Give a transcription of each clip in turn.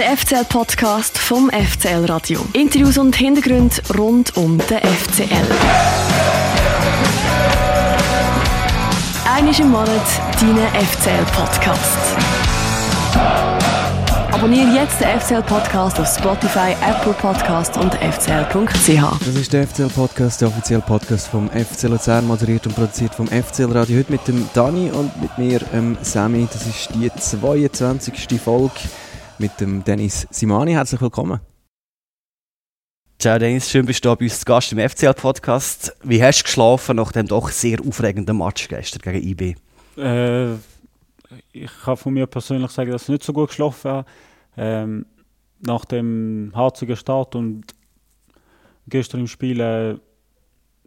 Der FCL-Podcast vom FCL Radio. Interviews und Hintergründe rund um den FCL. Einmal im Monat dein FCL-Podcast. Abonniere jetzt den FCL-Podcast auf Spotify, Apple Podcast und fcl.ch. Das ist der FCL-Podcast, der offizielle Podcast vom FC Luzern, moderiert und produziert vom FCL Radio. Heute mit dem Dani und mit mir, ähm, Sammy. Das ist die 22. Folge mit dem Dennis Simani. Herzlich willkommen. Ciao Dennis, schön bist du bei uns zu Gast im FCL-Podcast. Wie hast du geschlafen nach dem doch sehr aufregenden Match gestern gegen IB? Äh, ich kann von mir persönlich sagen, dass ich nicht so gut geschlafen habe. Ähm, nach dem harzigen Start und gestern im Spiel, äh,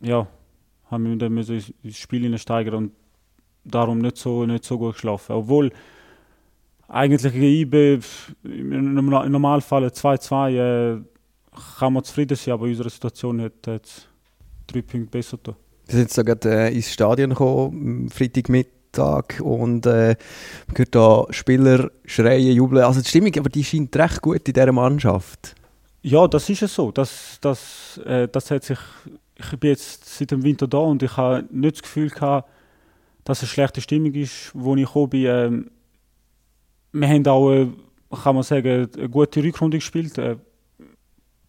ja, haben wir dann ins Spiel steigern und darum nicht so, nicht so gut geschlafen. Obwohl eigentlich gegen IB im Normalfall 2-2 äh, kann man zufrieden sein, aber in unserer Situation hat es drei Punkte besser getan. Wir sind jetzt gerade äh, ins Stadion gekommen, Freitagmittag, und äh, man hört da Spieler schreien, jubeln. Also die Stimmung, aber die scheint recht gut in dieser Mannschaft. Ja, das ist es so. Das, das, äh, das hat sich, ich bin jetzt seit dem Winter da und ich habe nicht das Gefühl gehabt, dass es eine schlechte Stimmung ist, wo ich gekommen bin. Ähm, wir haben auch, äh, kann man sagen, eine gute Rückrunde gespielt. Äh,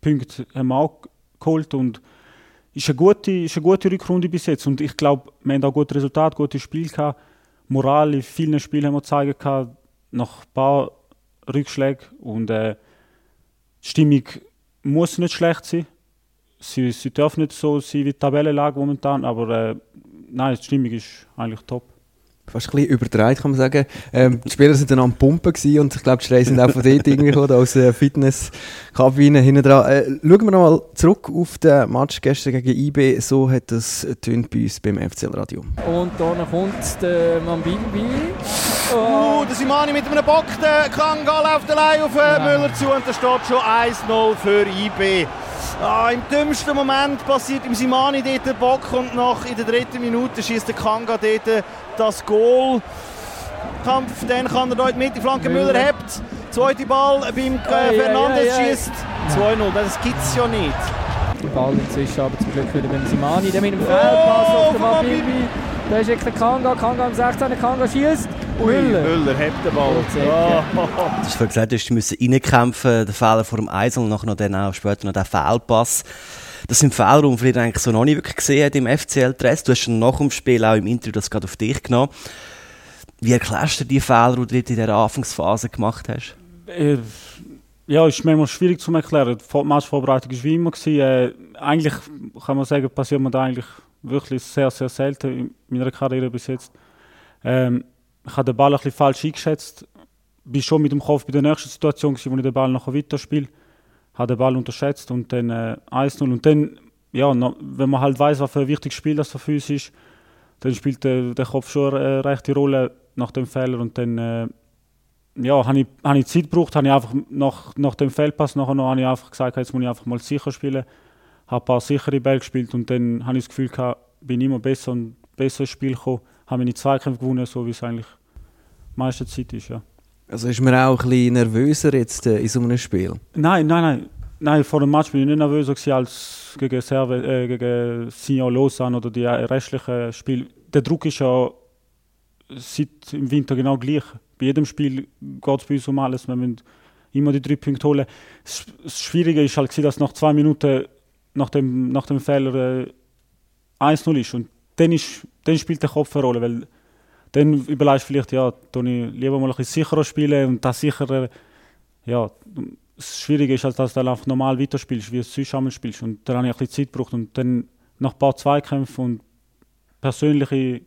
Punkte haben wir auch geholt und ist eine gute, ist eine gute Rückrunde bis jetzt. Und ich glaube, wir haben auch gute Resultate, gute Spiele gehabt. Moral in vielen Spielen haben wir zeigen gehabt, nach ein paar Rückschlägen. Und äh, die Stimmung muss nicht schlecht sein. Sie, sie darf nicht so sein wie die Tabellenlage momentan, aber äh, nein, die Stimmung ist eigentlich top fast ein bisschen übertreibt, kann man sagen. Ähm, die Spieler sind dann am Pumpen gewesen und ich glaube, die Schreie sind auch von dort irgendwie gekommen, aus der Fitnesskabine hinten dran. Äh, schauen wir nochmal zurück auf den Match gestern gegen IB. So hat das tönt bei uns beim FCL Radio. Und dann kommt der Mambimbi. Oh. Uh, der Simani mit einem Bock, der Kanga läuft allein auf äh, ja. Müller zu und da steht schon 1-0 für IB. Ah, Im dümmsten Moment passiert im Simani dort der Bock und nach in der dritten Minute schießt der Kanga dort das Goal. Kampf, dann kann er dort mit, die Flanke Müller hebt. Zweite Ball beim äh, Fernandes schießt 2-0. Das gibt es ja nicht. Der Ball inzwischen aber zum Glück wieder beim Simani, der mit dem Feldpass oh, auf den Mabibi. Da ist der Kanga, Kanga am 16, Kanga schießt. Müller. Müller hebt den Ball. Oh. Du hast gesagt, du musst reinkämpfen, der Fehler vor dem Eisel und nachher dann auch später noch der Fehlpass. Das sind Fehler, die man vielleicht eigentlich so noch nicht wirklich gesehen hat im FCL-Dress. Du hast schon nach dem Spiel auch im Interview das gerade auf dich genommen. Wie erklärst du die Fehler, die du in dieser Anfangsphase gemacht hast? Äh, ja, ist manchmal schwierig zu erklären. Die Matchvorbereitung war wie immer. Äh, eigentlich kann man sagen, passiert mir da eigentlich wirklich sehr, sehr selten in meiner Karriere bis jetzt. Ähm, ich habe den Ball ein bisschen falsch eingeschätzt. Bin schon mit dem Kopf bei der nächsten Situation, wo ich den Ball nachher weiterspiele. Habe den Ball unterschätzt und dann äh, 1-0. Und dann, ja, noch, wenn man halt weiß, was für ein wichtiges Spiel das für uns ist, dann spielt der, der Kopf schon eine rechte Rolle nach dem Fehler. Und dann, äh, ja, habe ich, hab ich Zeit gebraucht, habe ich einfach nach, nach dem Fehlpass nachher noch, habe ich einfach gesagt, jetzt muss ich einfach mal sicher spielen. Habe ein paar sichere Bälle gespielt und dann habe ich das Gefühl gehabt, bin immer besser und besser ins Spiel gekommen haben meine Zweikämpfe gewonnen, so wie es eigentlich meiste Zeit ist. Ja. Also ist man auch ein bisschen nervöser jetzt äh, in so einem Spiel? Nein, nein, nein. Nein, vor dem Match bin ich nicht nervöser als gegen, Serve, äh, gegen Sion Lausanne oder die restlichen Spiele. Der Druck ist ja seit im Winter genau gleich. Bei jedem Spiel geht es bei uns um alles. Wir müssen immer die drei Punkte holen. Das Schwierige ist halt, dass nach zwei Minuten nach dem, nach dem Fehler äh, 1-0 ist. Und dann, ist, dann spielt der Kopf eine Rolle, weil dann überlegst du vielleicht, ja, ich lieber mal ein bisschen sicherer spielen und das sicherer, ja, das Schwierige ist, halt, dass du dann einfach normal weiterspielst, wie du es sonst spielst. Und dann habe ich ein bisschen Zeit gebraucht und dann nach ein paar Zweikämpfen und persönliche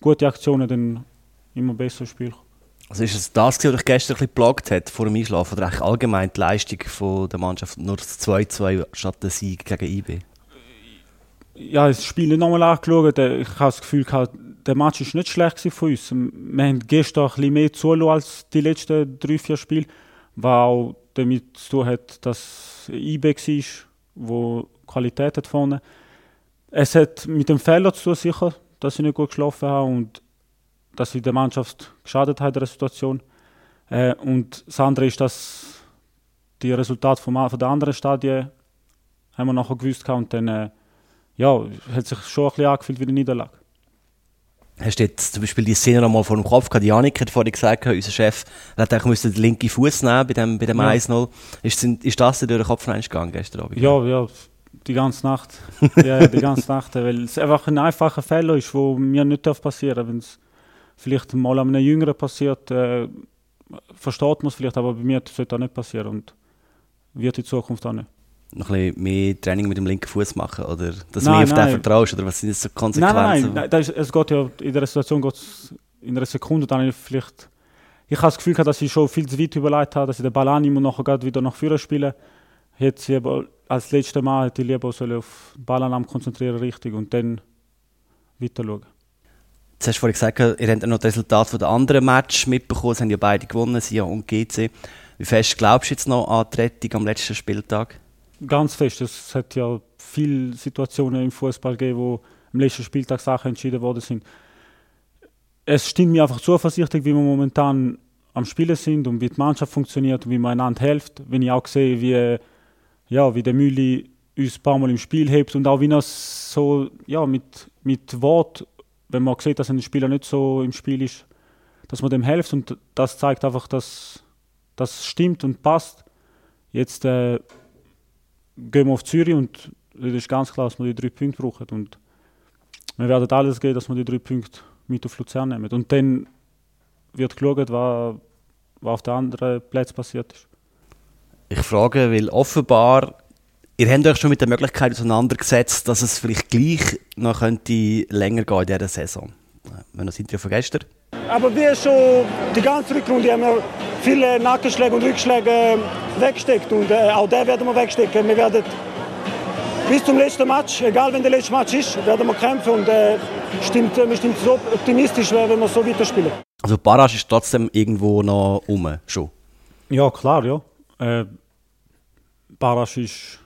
gute Aktionen dann immer besser spielen. Also ist es das, was dich gestern ein bisschen hat vor dem Einschlafen oder eigentlich allgemein die Leistung von der Mannschaft, nur das 2-2 statt der Sieg gegen IB? ja, das Spiel nicht nochmal angeschaut. Äh, ich habe das Gefühl, der Match ist nicht schlecht von uns. Wir haben gestern ein bisschen mehr zulassen als die letzten drei, vier Spiele, was auch damit zu tun hat, dass IB war, wo Qualität hat vorne. Es hat mit dem Fehler zu tun, sicher, dass ich nicht gut geschlafen habe und dass ich der Mannschaft geschadet in der Situation. Äh, und das andere ist, dass die Resultate von, von den anderen Stadien haben wir nachher gewusst und dann äh, ja, hat sich schon ein bisschen angefühlt wie eine Niederlage. Hast du jetzt zum Beispiel die Szene noch mal vor dem Kopf gehabt? Janik hat vorhin gesagt, unser Chef hat eigentlich den linken Fuß nehmen bei dem, bei dem Ja. 1-0. Ist, ist das dir durch den Kopf gegangen gestern Abend? Ja, ja, die ganze Nacht. ja, die ganze Nacht. Weil es einfach ein einfacher Fehler ist, wo mir nicht darf passieren es vielleicht mal an einem Jüngeren passiert, äh, versteht man es vielleicht, aber bei mir sollte das nicht passieren und wird in Zukunft auch nicht. Noch ein bisschen mehr Training mit dem linken Fuß machen? Oder dass du Nein, mehr auf den nein. vertraust? Oder was sind das so Nein, Konsequenzen? nein, nein, nein das ist, es geht ja, in der Situation geht es in einer Sekunde dann ich vielleicht, ich habe das Gefühl gehabt, dass ich schon viel zu weit überlegt habe, dass ich den Ball annehme und nachher gerade wieder nach vorne spiele. Jetzt lieber, als letztes Mal hätte ich lieber auf den Ballannahme konzentrieren richtig und dann weiter schauen. Jetzt hast du vorhin gesagt, ihr habt noch das Resultat der anderen Match mitbekommen. Es haben ja beide gewonnen, Sion und GC. Wie fest glaubst du jetzt noch an die Rettung am letzten Spieltag? Ganz fest. Es hat ja viele Situationen im Fußball gegeben, wo am letzten Spieltag Sachen entschieden worden sind. Es stimmt mir einfach zuversichtlich, wie wir momentan am Spielen sind und wie die Mannschaft funktioniert und wie man einander hilft. Wenn ich auch sehe, wie, ja, wie der Mühli uns ein paar Mal im Spiel hebt und auch wie er so ja, mit, mit Wort, wenn man sieht, dass ein Spieler nicht so im Spiel ist, dass man dem hilft und das zeigt einfach, dass das stimmt und passt. Jetzt äh, gehen wir auf Zürich und es ist ganz klar, dass wir die drei Punkte brauchen. Und wir werden alles geben, dass wir die drei Punkte mit auf Luzern nehmen. Und dann wird geschaut, was, was auf den anderen Plätzen passiert ist. Ich frage, weil offenbar, ihr habt euch schon mit der Möglichkeit auseinandergesetzt, dass es vielleicht gleich noch könnte länger gehen in dieser Saison. Wenn das Interview von gestern. Aber wir schon die ganze Rückrunde haben wir viele Nackenschläge und Rückschläge äh, weggesteckt und äh, auch der werden wir wegstecken. Wir werden bis zum letzten Match, egal wenn der letzte Match ist, werden wir kämpfen und äh, stimmt, äh, wir sind so optimistisch, wenn wir so weiterspielen. Also Barrage ist trotzdem irgendwo noch um, schon. Ja, klar, ja. Äh, Barasch ist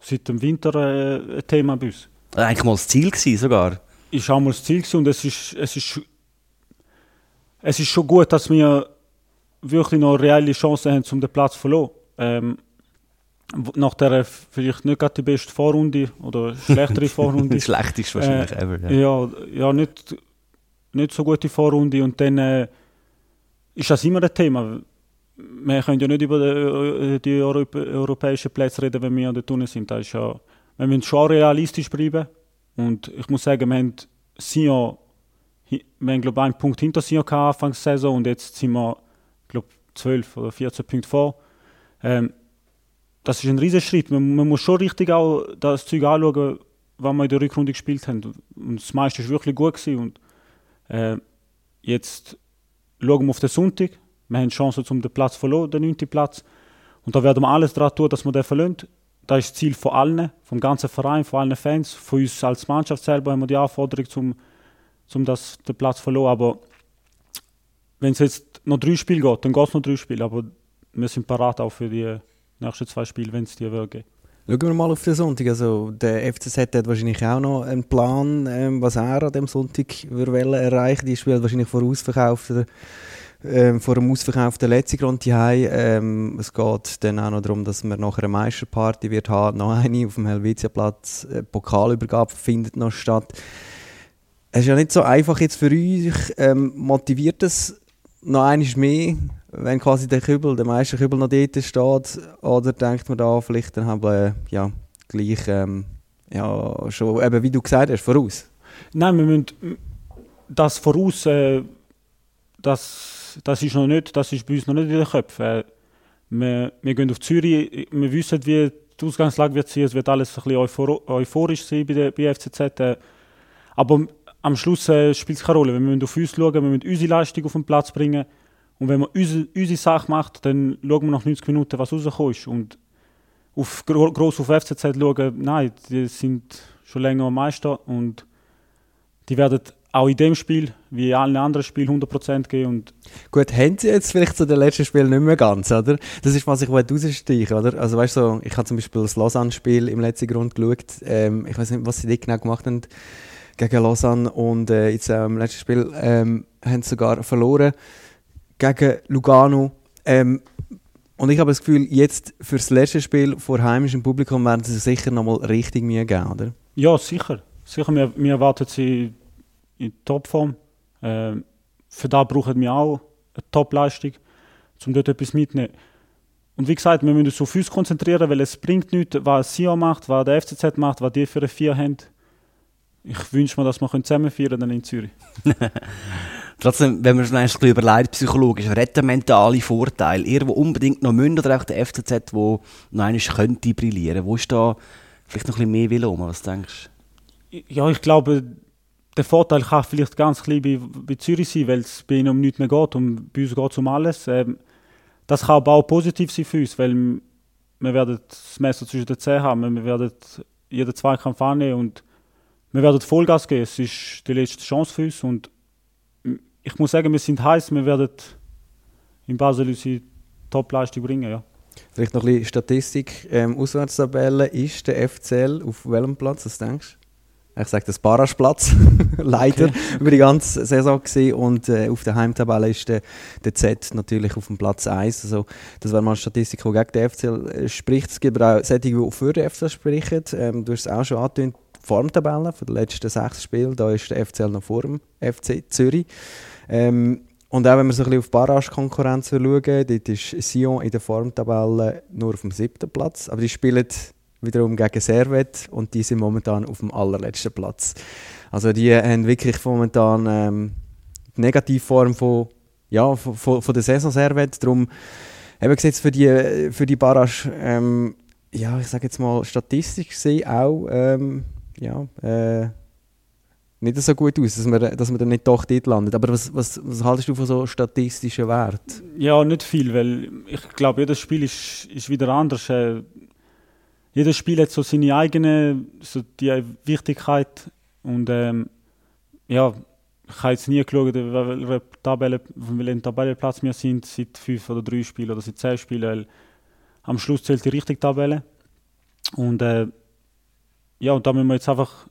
seit dem Winter äh, ein Thema bei uns. Eigentlich mal das Ziel gewesen, sogar. ist auch mal das Ziel gewesen und es ist, es ist, es ist schon gut, dass wir wirklich noch reelle Chancen haben, um den Platz zu verlieren. Ähm, nach der vielleicht nicht gerade die beste Vorrunde oder schlechtere Vorrunde. Das schlechteste wahrscheinlich Äh, ever. Ja. ja, ja nicht, nicht so gute Vorrunde und dann äh, ist das immer ein Thema. Wir können ja nicht über die, äh, europäischen Plätze reden, wenn wir dort unten sind. Das ist ja, wir müssen schon realistisch bleiben und ich muss sagen, wir haben Sion, wir haben glaube ich einen Punkt hinter Sion gehabt, Anfangs der Saison und jetzt sind wir glaube 12 oder 14 Punkte vor. Ähm, das ist ein riesen Schritt. Man, man muss schon richtig auch das Zeug anschauen, was wir in der Rückrunde gespielt haben. Und das meiste war wirklich gut. Gewesen. Und, äh, jetzt schauen wir auf den Sonntag. Wir haben die Chance, um den Platz zu verlieren, den 9. Platz. Und da werden wir alles daran tun, dass wir den verlieren. Das ist das Ziel von allen, vom ganzen Verein, von allen Fans. Von uns als Mannschaft selber haben wir die Anforderung, um, um das, den Platz zu verlieren. Aber wenn es jetzt noch drei Spiele geht, dann geht es noch drei Spiele. Aber wir sind parat auch für die nächsten zwei Spiele, wenn es die wird geben. Schauen wir mal auf den Sonntag. Also, der FCZ hat wahrscheinlich auch noch einen Plan, ähm, was er an dem Sonntag wollen erreichen. Die spielt wahrscheinlich vor ausverkauften, ähm, vor einem ausverkauften letzten Grund ähm, Es geht dann auch noch darum, dass man nachher eine Meisterparty wird haben. Noch eine auf dem Helvetiaplatz. Äh, Pokalübergabe findet noch statt. Es ist ja nicht so einfach jetzt für euch. Ähm, motiviert es noch eines mehr, wenn quasi der Kübel, der meiste Kübel noch dort steht? Oder denkt man da vielleicht dann haben wir ja, gleich ähm, ja, schon, eben wie du gesagt hast, voraus? Nein, wir müssen das voraus, äh, das, das ist noch nicht, das ist bei uns noch nicht in den Köpfen. Äh, wir, wir gehen auf Zürich, wir wissen, wie die Ausgangslage wird sein, es wird alles ein bisschen euphor euphorisch sein bei der bei FCZ. Aber am Schluss äh, spielt es keine Rolle. Wir müssen auf uns schauen, wir müssen unsere Leistung auf den Platz bringen. Und wenn man unsere, unsere Sache macht, dann schauen wir nach 90 Minuten, was rausgekommen ist. Und auf, gro gross auf FCZ schauen, nein, die sind schon länger Meister und die werden auch in dem Spiel, wie in allen anderen Spielen, 100% geben. Und Gut, haben sie jetzt vielleicht zu den letzten Spielen nicht mehr ganz, oder? Das ist, was ich rausstreichen oder? Also weißt du, so, ich habe zum Beispiel das Lausanne-Spiel im letzten Grund geschaut. Ähm, ich weiß nicht, was sie dort genau gemacht haben gegen Lausanne und äh, jetzt äh, im letzten Spiel ähm, haben sie sogar verloren gegen Lugano. Ähm, Und ich habe das Gefühl, jetzt für das letzte Spiel vor heimischem Publikum werden sie sicher nochmal richtig Mühe geben, oder? Ja, sicher. Sicher, wir, wir erwarten sie in Topform. Ähm, für da brauchen wir auch eine Topleistung, um dort etwas mitzunehmen. Und wie gesagt, wir müssen uns auf uns konzentrieren, weil es bringt nichts, was Sion macht, was der FCZ macht, was die für eine Vier haben. Ich wünsche mir, dass wir zusammen feiern dann in Zürich. Trotzdem, wenn man es ein bisschen überlegt, psychologisch, wer hat der mentale Vorteil? Ihr, der unbedingt noch münd oder auch der FCZ, der noch einmal könnte brillieren? Wo ist da vielleicht noch ein bisschen mehr Wille um? Was denkst du? Ja, ich glaube, der Vorteil kann vielleicht ganz klein bei, bei Zürich sein, weil es bei ihnen um nichts mehr geht und bei uns geht es um alles. Ähm, das kann aber auch positiv sein für uns, weil wir werden das Messer zwischen den Zähnen haben, wir werden jeden Zweikampf annehmen und wir werden Vollgas geben. Es ist die letzte Chance für uns und ich muss sagen, wir sind heiß, wir werden in Basel unsere Topleistung bringen, ja. Vielleicht noch ein bisschen Statistik. Ähm, Auswärtstabelle ist der FCL auf welchem Platz, was denkst du? Ich sage das Barrageplatz, leider, okay. über die ganze Saison gesehen. Und äh, auf der Heimtabelle ist der, der Z natürlich auf dem Platz 1. Also, das wäre mal eine Statistik, die gegen den FCL äh, spricht. Es gibt aber auch solche, die für den FCL sprechen. Ähm, du hast es auch schon angetönt, Formtabelle von den letzten sechs Spielen. Da ist der FCL noch vor dem FC Zürich. Ähm, und auch wenn wir so ein bisschen auf Barrage-Konkurrenz schauen, dort ist Sion in der Formtabelle nur auf dem siebten Platz. Aber die spielen wiederum gegen Servet und die sind momentan auf dem allerletzten Platz. Also die haben wirklich momentan ähm, die Negativform von, ja, von, von, der Saison Servet. Darum eben gesetzt für die, für die Barrage, ähm, ja, ich sage jetzt mal statistisch gesehen auch, ähm, ja, äh, nicht so gut aus, dass man, dass man dann nicht doch dort landet. Aber was, was, was haltest du von so statistischen Werten? Ja, nicht viel, weil ich glaube, jedes Spiel ist, ist wieder anders. Äh, jedes Spiel hat so seine eigene so die Wichtigkeit und ähm, ja, ich habe jetzt nie geschaut, welche Tabelle, auf welchem Tabellenplatz wir sind, seit fünf oder drei Spielen oder seit zehn Spielen, weil am Schluss zählt die richtige Tabelle. Und äh, ja, und da müssen wir jetzt einfach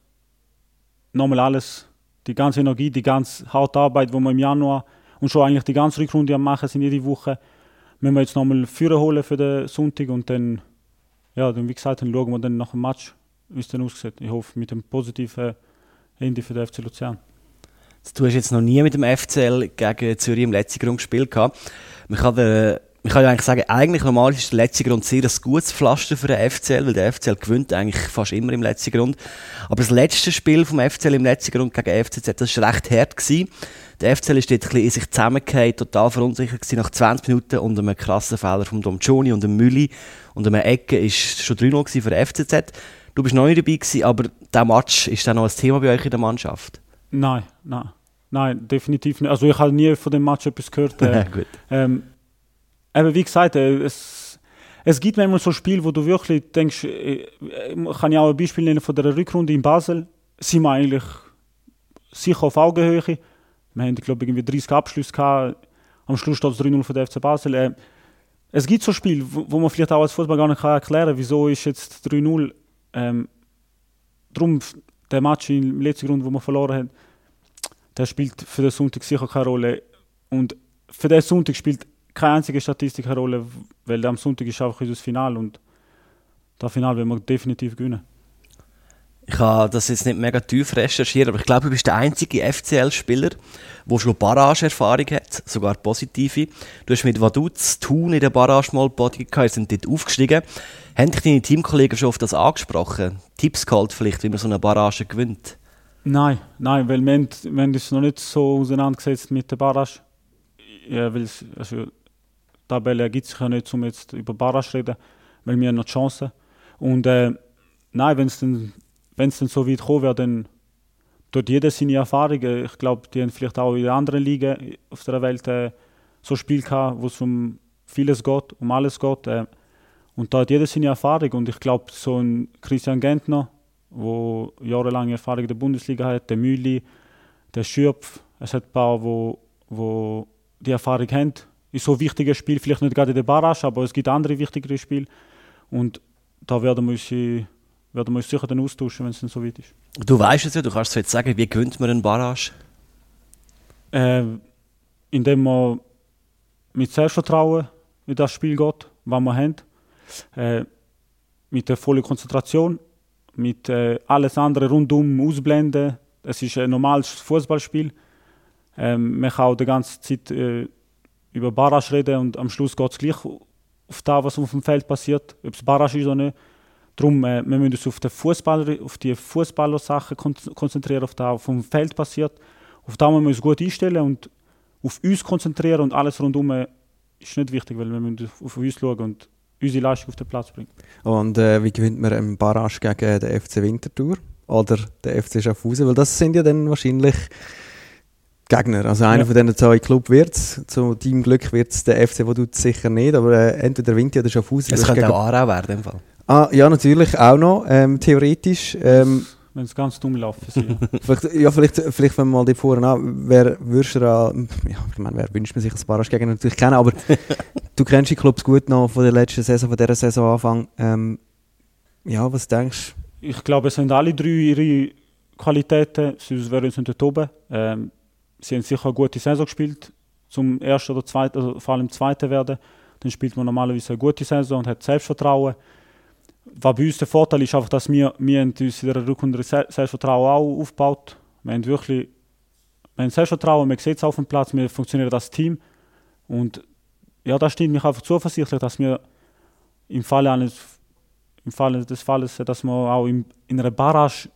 nochmal alles, die ganze Energie, die ganze harte Arbeit, die wir im Januar und schon eigentlich die ganze Rückrunde machen sind, jede Woche, müssen wir jetzt nochmal Führer holen für den Sonntag und dann, ja, dann, wie gesagt, dann schauen wir dann nach dem Match, wie es dann aussieht. Ich hoffe, mit dem positiven Ende für den FC Luzern. Du hast jetzt noch nie mit dem FCL gegen Zürich im letzten Grund gespielt. Man kann man kann ja eigentlich sagen, eigentlich normal ist der letzte Grund sehr ein gutes Pflaster für den FCL, weil der FCL gewinnt eigentlich fast immer im letzten Grund. Aber das letzte Spiel vom FCL im letzten Grund gegen FCZ, das war recht hart. Gewesen. Der FCL ist dort ein bisschen in sich zusammengefallen, total verunsichert gewesen nach 20 Minuten und einem krassen Fehler von Dom Joni und dem Mülli und einem Ecke ist schon 3-0 für den FCZ. Du bist noch nicht dabei gewesen, aber der Match, ist dann noch ein Thema bei euch in der Mannschaft? Nein, nein. Nein, definitiv nicht. Also ich habe nie von dem Match etwas gehört. Äh, Gut. Ähm, aber wie gesagt, äh, es, es gibt manchmal so Spiele, wo du wirklich denkst, ich äh, äh, kann ja auch ein Beispiel nennen von der Rückrunde in Basel, sind wir eigentlich sicher auf Augenhöhe. Wir haben, glaube irgendwie 30 Abschlüsse gehabt. Am Schluss steht es 3-0 für den FC Basel. es gibt so Spiele, wo, man vielleicht auch als Fußball gar nicht erklären kann, wieso ist jetzt 3-0. Ähm, darum, der Match im letzten Grund, wo wir verloren haben, der spielt für den Sonntag sicher keine Rolle. Und für den Sonntag spielt keine einzige Statistik eine Rolle, weil am Sonntag ist einfach unser Final und das Final werden wir definitiv gewinnen. Ich habe das jetzt nicht mega tief recherchiert, aber ich glaube, du bist der einzige FCL-Spieler, der schon Barrage-Erfahrung hat, sogar positive. Du hast mit Vaduz Thun in der Barrage mal gehabt, sind dort aufgestiegen. Haben dich deine Teamkollegen schon auf das angesprochen? Tipps geholt vielleicht, wie man so eine Barrage gewinnt? Nein, nein, weil wir, haben, uns noch nicht so auseinandergesetzt mit der Barrage. Ja, weil es, also, Tabelle ergibt sich ja nicht, um jetzt über Barrage zu reden, weil wir haben noch die Chance. Und äh, nein, wenn es dann, dann so weit kommen wäre, dann tut jeder seine Erfahrungen. Ich glaube, die haben vielleicht auch in anderen Ligen auf der Welt äh, so Spiele gehabt, wo es um vieles geht, um alles geht. Äh, und da hat jeder seine Erfahrung. Und ich glaube, so ein Christian Gentner, der jahrelange Erfahrung in der Bundesliga hat, der Mühli, der Schürpf, es hat ein paar, wo, wo die Erfahrung haben in so wichtigen Spiel, vielleicht nicht gerade in der Barrage, aber es gibt andere wichtigere Spiele. Und da werden wir uns, werden wir uns sicher dann austauschen, wenn es dann so weit ist. Du weißt es ja, du kannst es jetzt sagen, wie gewinnt man einen Barrage? Äh, indem man mit Selbstvertrauen in das Spiel geht, was wir haben. Äh, mit der vollen Konzentration, mit äh, alles andere rundum ausblenden. Es ist ein normales Fußballspiel. Ähm, man kann auch die ganze Zeit äh, über Barrage reden und am Schluss geht es gleich auf das, was auf dem Feld passiert, ob es Barrage ist oder nicht. Darum, äh, wir müssen uns auf, den Fußballer, auf die Fußballer-Sachen kon konzentrieren, auf das, was auf dem Feld passiert. Auf das müssen wir uns gut einstellen und auf uns konzentrieren und alles rundum ist nicht wichtig, weil wir müssen auf uns schauen und unsere Leistung auf den Platz bringen. Und äh, wie gewinnt man einen Barrage gegen den FC Winterthur oder den FC Schaffhausen? Weil das sind ja dann wahrscheinlich Gegner. Also einer Ja. von diesen zwei Clubs wird es. Zu deinem Glück wird es der FC, wo du sicher nicht, aber äh, entweder Winter oder Schaffhausen. Es könnte gegen- auch Aarau werden, im Fall. Ah, ja, natürlich, auch noch, ähm, theoretisch. Ähm, Wenn es ganz dumm für sie. vielleicht, ja, vielleicht, vielleicht wenn wir mal die vorne an, wer würdest du da, ja, ich meine, wer wünscht man sich als Barrage gegen natürlich kennen, aber du kennst die Clubs gut noch von der letzten Saison, von dieser Saisonanfang. Ähm, ja, was denkst ich glaube, es haben alle drei ihre Qualitäten, sonst wären sie nicht oben. Ähm, sie haben sicher eine gute Saison gespielt, zum ersten oder zweiten, also vor allem zweiten werden. Dann spielt man normalerweise eine gute Saison und hat Selbstvertrauen. Was bei uns der Vorteil ist, einfach, dass wir, wir uns in der Rückrunde Se- Selbstvertrauen auch aufgebaut. Wir haben wirklich wir haben Selbstvertrauen, man sieht es auf dem Platz, wir funktionieren als Team. Und ja, das stimmt mich einfach zuversichtlich, dass wir im Falle eines im Falle des Falles, dass wir auch im, in einer Barrage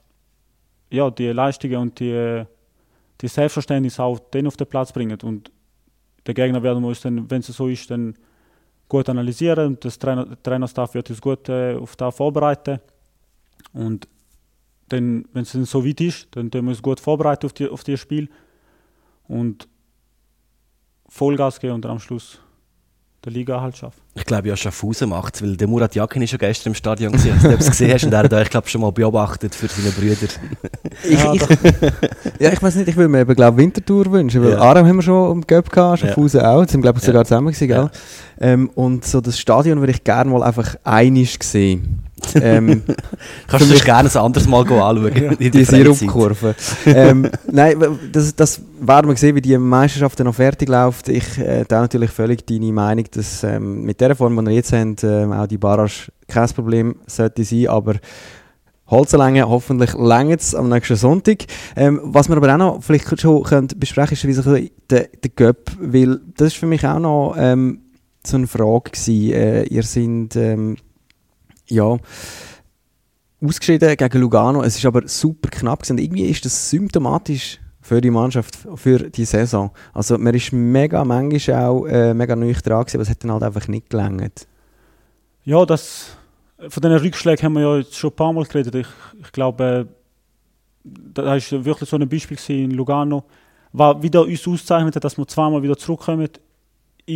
ja, die Leistungen und die, die Selbstverständnis auch auf den Platz bringen. Und der Gegner werden wir uns dann, wenn es so ist, dann gut analysieren und das Trainer, Trainerstaff wird uns gut äh, auf das vorbereiten. Und dann, wenn es dann so weit ist, dann tun wir uns gut vorbereiten auf, die, Spiel und Vollgas geben und dann am Schluss der Liga halt schaffen. Ich glaube, ja, Schaffhausen macht es, weil der Murat Yakin ist ja gestern im Stadion gewesen. Ob du es gesehen hast, und er hat euch, glaube schon mal beobachtet für seine Brüder. Ich, Ja, ich, ja, ich weiß nicht, ich würde mir eben, glaube Winterthur wünschen, weil Ja. Aarau haben wir schon im Cup gehabt, Schaffhausen auch, jetzt sind glaube ich Ja. sogar zusammen gewesen, gell? Ja. Ähm, und so das Stadion würde ich gerne mal einfach einig sehen. ähm, Kannst du gerne ein anderes Mal go anschauen. in die. Sirupkurve. ähm, nein, das, das werden wir sehen, wie die Meisterschaft dann noch fertig läuft. Ich äh, teile natürlich völlig deine Meinung, dass ähm, mit der Form, die wir jetzt haben, ähm, auch die Barrage kein Problem sollte sein, aber Holzlänge, hoffentlich länger am nächsten Sonntag. Ähm, was wir aber auch noch vielleicht schon können besprechen ist, wie sich der, der Göpp, weil das ist für mich auch noch ähm, so eine Frage gewesen. Äh, ihr sind, ähm, ja, ausgeschieden gegen Lugano. Es ist aber super knapp gewesen. Und irgendwie ist das symptomatisch für die Mannschaft, für die Saison. Also man ist mega, manchmal auch äh, mega neu dran aber es hat dann halt einfach nicht gelangt. Ja, das, von diesen Rückschlägen haben wir ja jetzt schon ein paar Mal geredet. Ich, ich glaube, äh, da war wirklich so ein Beispiel in Lugano, was wieder uns auszeichnet, hat, dass wir zweimal wieder zurückkommen.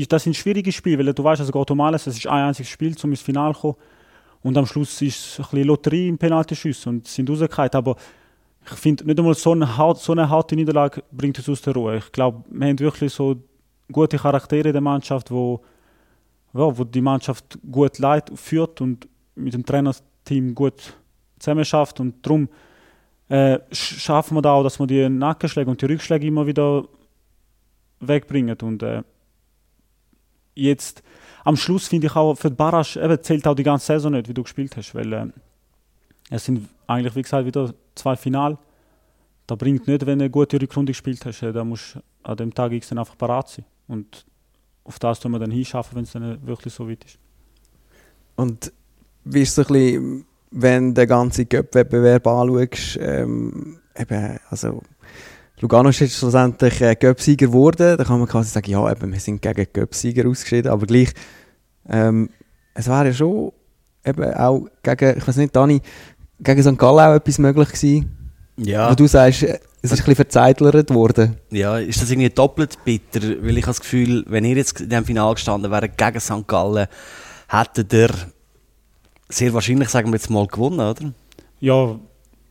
Das sind schwierige Spiele, weil du weißt, es geht um alles. Es ist ein einziges Spiel, um ins Finale zu kommen. Und am Schluss ist es ein bisschen Lotterie im Penaltyschüssen und sind rausgefallen. Aber ich finde, nicht einmal so eine, hart, so eine harte Niederlage bringt uns aus der Ruhe. Ich glaube, wir haben wirklich so gute Charaktere in der Mannschaft, wo ja, wo die Mannschaft gut leitet, führt und mit dem Trainerteam gut zusammen schafft. Und darum äh, sch- schaffen wir da auch, dass wir die Nackenschläge und die Rückschläge immer wieder wegbringen. Und äh, jetzt am Schluss finde ich auch für Barrage eben zählt auch die ganze Saison nicht, wie du gespielt hast, weil äh, es sind eigentlich, wie gesagt, wieder zwei Final. Da bringt nicht, wenn du eine gute Rückrunde gespielt hast, äh, da musst du an dem Tag X dann einfach parat sein. Und auf das tun wir dann hinschaffen, wenn es dann wirklich so weit ist. Und wie ist es so ein bisschen, wenn du den ganzen Cup-Wettbewerb anschaust, ähm, eben, also Lugano ist jetzt schlussendlich äh, Cup-Sieger geworden, da kann man quasi sagen, ja, eben, wir sind gegen Cup-Sieger ausgeschieden, aber gleich, ähm, es wäre ja schon eben auch gegen, ich weiß nicht, Dani, gegen St. Gallen auch etwas möglich gewesen, Ja. wo du sagst, es ist ein bisschen verzeitlert worden. Ja, ist das irgendwie doppelt bitter? Weil ich habe das Gefühl, wenn ihr jetzt in diesem Finale gestanden wäret gegen St. Gallen, hättet ihr sehr wahrscheinlich, sagen wir jetzt mal, gewonnen, oder? Ja,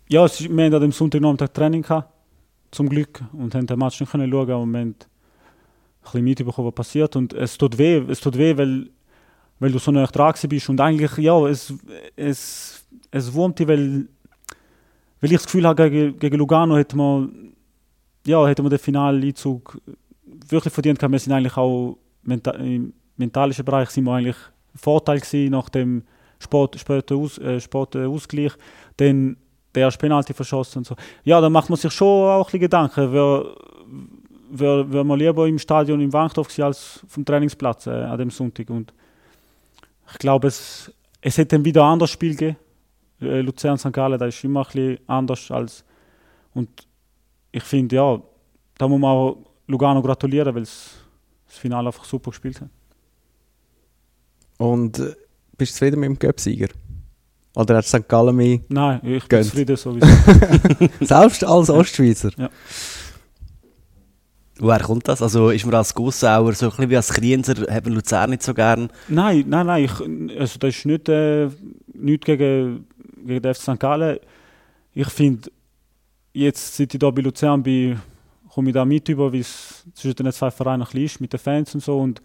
ja es ist, wir haben an dem Sonntagnachmittag Training gehabt, zum Glück, und haben den Match nicht können schauen, aber wir haben ein bisschen mitbekommen, was passiert. Und es tut weh, es tut weh, weil, weil du so nah dran bist. Und eigentlich, ja, es, es, es wurmt weil, weil ich das Gefühl habe, gegen, gegen Lugano hätte man, ja, hätte man den Finaleinzug wirklich verdient gehabt. Wir sind eigentlich auch menta im mentalischen Bereich sind wir eigentlich Vorteil gewesen, nach dem Sport, späten Aus, äh, späten Ausgleich. Dann der erste Penalty verschossen und so. Ja, da macht man sich schon auch ein bisschen Gedanken. Wäre wär, wär man lieber im Stadion im Wankdorf gewesen als dem Trainingsplatz äh, an dem Sonntag. Und ich glaube, es, es hätte dann wieder ein anderes Spiel gegeben. Äh, Luzern St. Gallen, das ist immer ein bisschen anders als. Und ich finde, ja, da muss man auch Lugano gratulieren, weil es das Finale einfach super gespielt hat. Und äh, bist du zufrieden mit dem Göpsieger? Oder hat St. Gallen mehr? Nein, ich bin Gönnt. zufrieden sowieso. Selbst als Ostschweizer? Woher kommt das? Also ist man als Gossauer so ein bisschen wie als Krienser, hat man Luzern nicht so gern? Nein, nein, nein. Ich, also das ist nicht, äh, nicht gegen, gegen den FC St. Gallen. Ich finde, jetzt, seit ich hier bei Luzern bin, komme ich da mit über, wie es zwischen den zwei Vereinen ein bisschen ist, mit den Fans und so. Und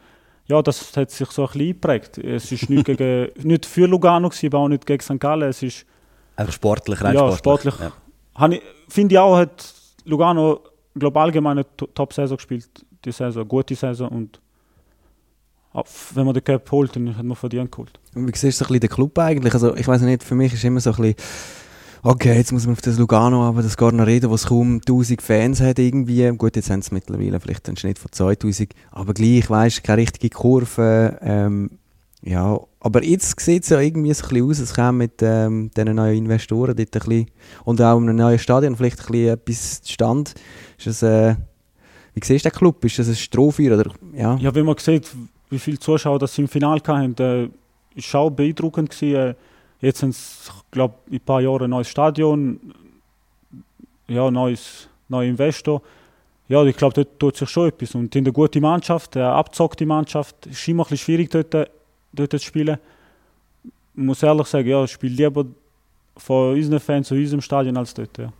ja, das hat sich so ein bisschen eingeprägt. Es ist nicht, gegen, nicht für Lugano, aber auch nicht gegen St. Gallen. Es ist, Einfach sportlich, rein ja, sportlich. sportlich. ich- Finde ich auch, hat Lugano global allgemein eine To- Top-Saison gespielt. Die Saison, eine gute Saison. Und wenn man den Cup holt, dann hat man verdient geholt. Und Wie siehst du so ein bisschen den Club eigentlich? Also ich weiß nicht, für mich ist immer so ein bisschen, okay, jetzt muss man auf das Lugano, aber das gar noch reden, wo es kaum 1000 Fans hat irgendwie. Gut, jetzt haben sie mittlerweile vielleicht einen Schnitt von 2000, aber gleich, weißt keine richtige Kurve. Ähm, ja, aber jetzt sieht es ja irgendwie so ein bisschen aus, es käme mit ähm, diesen neuen Investoren dort ein bisschen, und auch in einem neuen Stadion vielleicht ein bisschen etwas zustande. Ist das, äh, wie siehst du den Club? Ist das ein Strohfeuer oder, ja? Ja, wenn man sieht, wie viele Zuschauer das im Finale hatten, äh, ist auch beeindruckend gewesen. Äh, jetzt sind es, glaube in ein paar Jahren ein neues Stadion, ja, neues, neuer Investor. Ja, ich glaube, dort tut sich schon etwas. Und in der gute Mannschaft, eine abzockte Mannschaft, ist immer ein bisschen schwierig dort, dort zu spielen. Ich muss ehrlich sagen, ja, ich spiele lieber von unseren Fans in unserem Stadion als dort. Ja.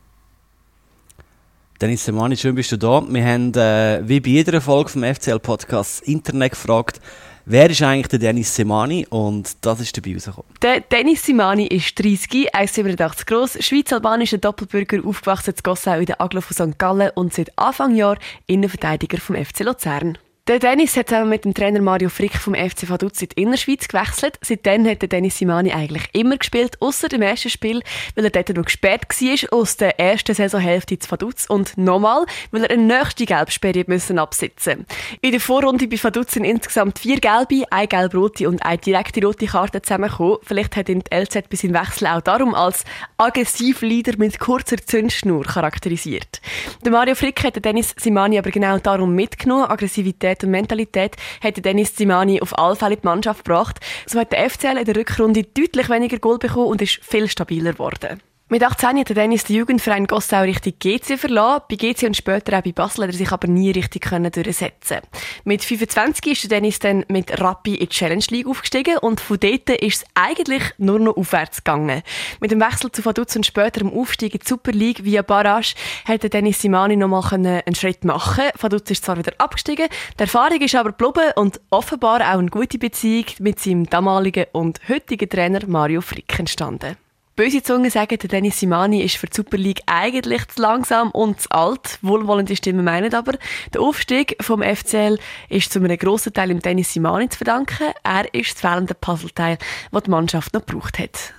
Dennis Semani, schön bist du da. Wir haben, äh, wie bei jeder Folge vom FCL-Podcast, Internet gefragt, wer ist eigentlich der Dennis Semani? Und das ist dabei rausgekommen. Der Dennis Simani ist 30, 1,87 groß, schweiz-albanischer Doppelbürger, aufgewachsen in Gossau in der Aglo von St. Gallen und seit Anfang Jahr Innenverteidiger vom FC Luzern. Der Dennis hat zusammen mit dem Trainer Mario Frick vom FC Vaduz in die Innerschweiz gewechselt. Seitdem hat der Dennis Simani eigentlich immer gespielt, außer dem ersten Spiel, weil er dort noch gesperrt war aus der ersten Saisonhälfte zu Vaduz und nochmal, weil er eine nächste Gelbsperre müssen absitzen In der Vorrunde bei Vaduz sind insgesamt vier gelbe, eine gelb-rote und eine direkte rote Karte zusammengekommen. Vielleicht hat ihn die LZ bei seinem Wechsel auch darum als Aggressivleader mit kurzer Zündschnur charakterisiert. Der Mario Frick hat den Dennis Simani aber genau darum mitgenommen. Aggressivität und Mentalität hat Dennis Simani auf alle Fälle die Mannschaft gebracht. So hat der FCL in der Rückrunde deutlich weniger Goal bekommen und ist viel stabiler geworden. Mit 18 hat der Dennis den Jugendverein Gossau Richtung GC verlassen. Bei GC und später auch bei Basel hat er sich aber nie richtig können durchsetzen Mit 25 ist der Dennis dann mit Rappi in die Challenge League aufgestiegen und von dort ist es eigentlich nur noch aufwärts gegangen. Mit dem Wechsel zu Vaduz und später dem Aufstieg in die Super League via Barrage hat der Dennis Simani nochmal einen Schritt machen Vaduz ist zwar wieder abgestiegen, die Erfahrung ist aber geblieben und offenbar auch eine gute Beziehung mit seinem damaligen und heutigen Trainer Mario Frick entstanden. Böse Zungen sagen, der Dennis Simani ist für die Super League eigentlich zu langsam und zu alt. Wohlwollende Stimmen meinen aber, der Aufstieg vom FCL ist zu einem grossen Teil dem Dennis Simani zu verdanken. Er ist das fehlende Puzzleteil, das die Mannschaft noch gebraucht hat.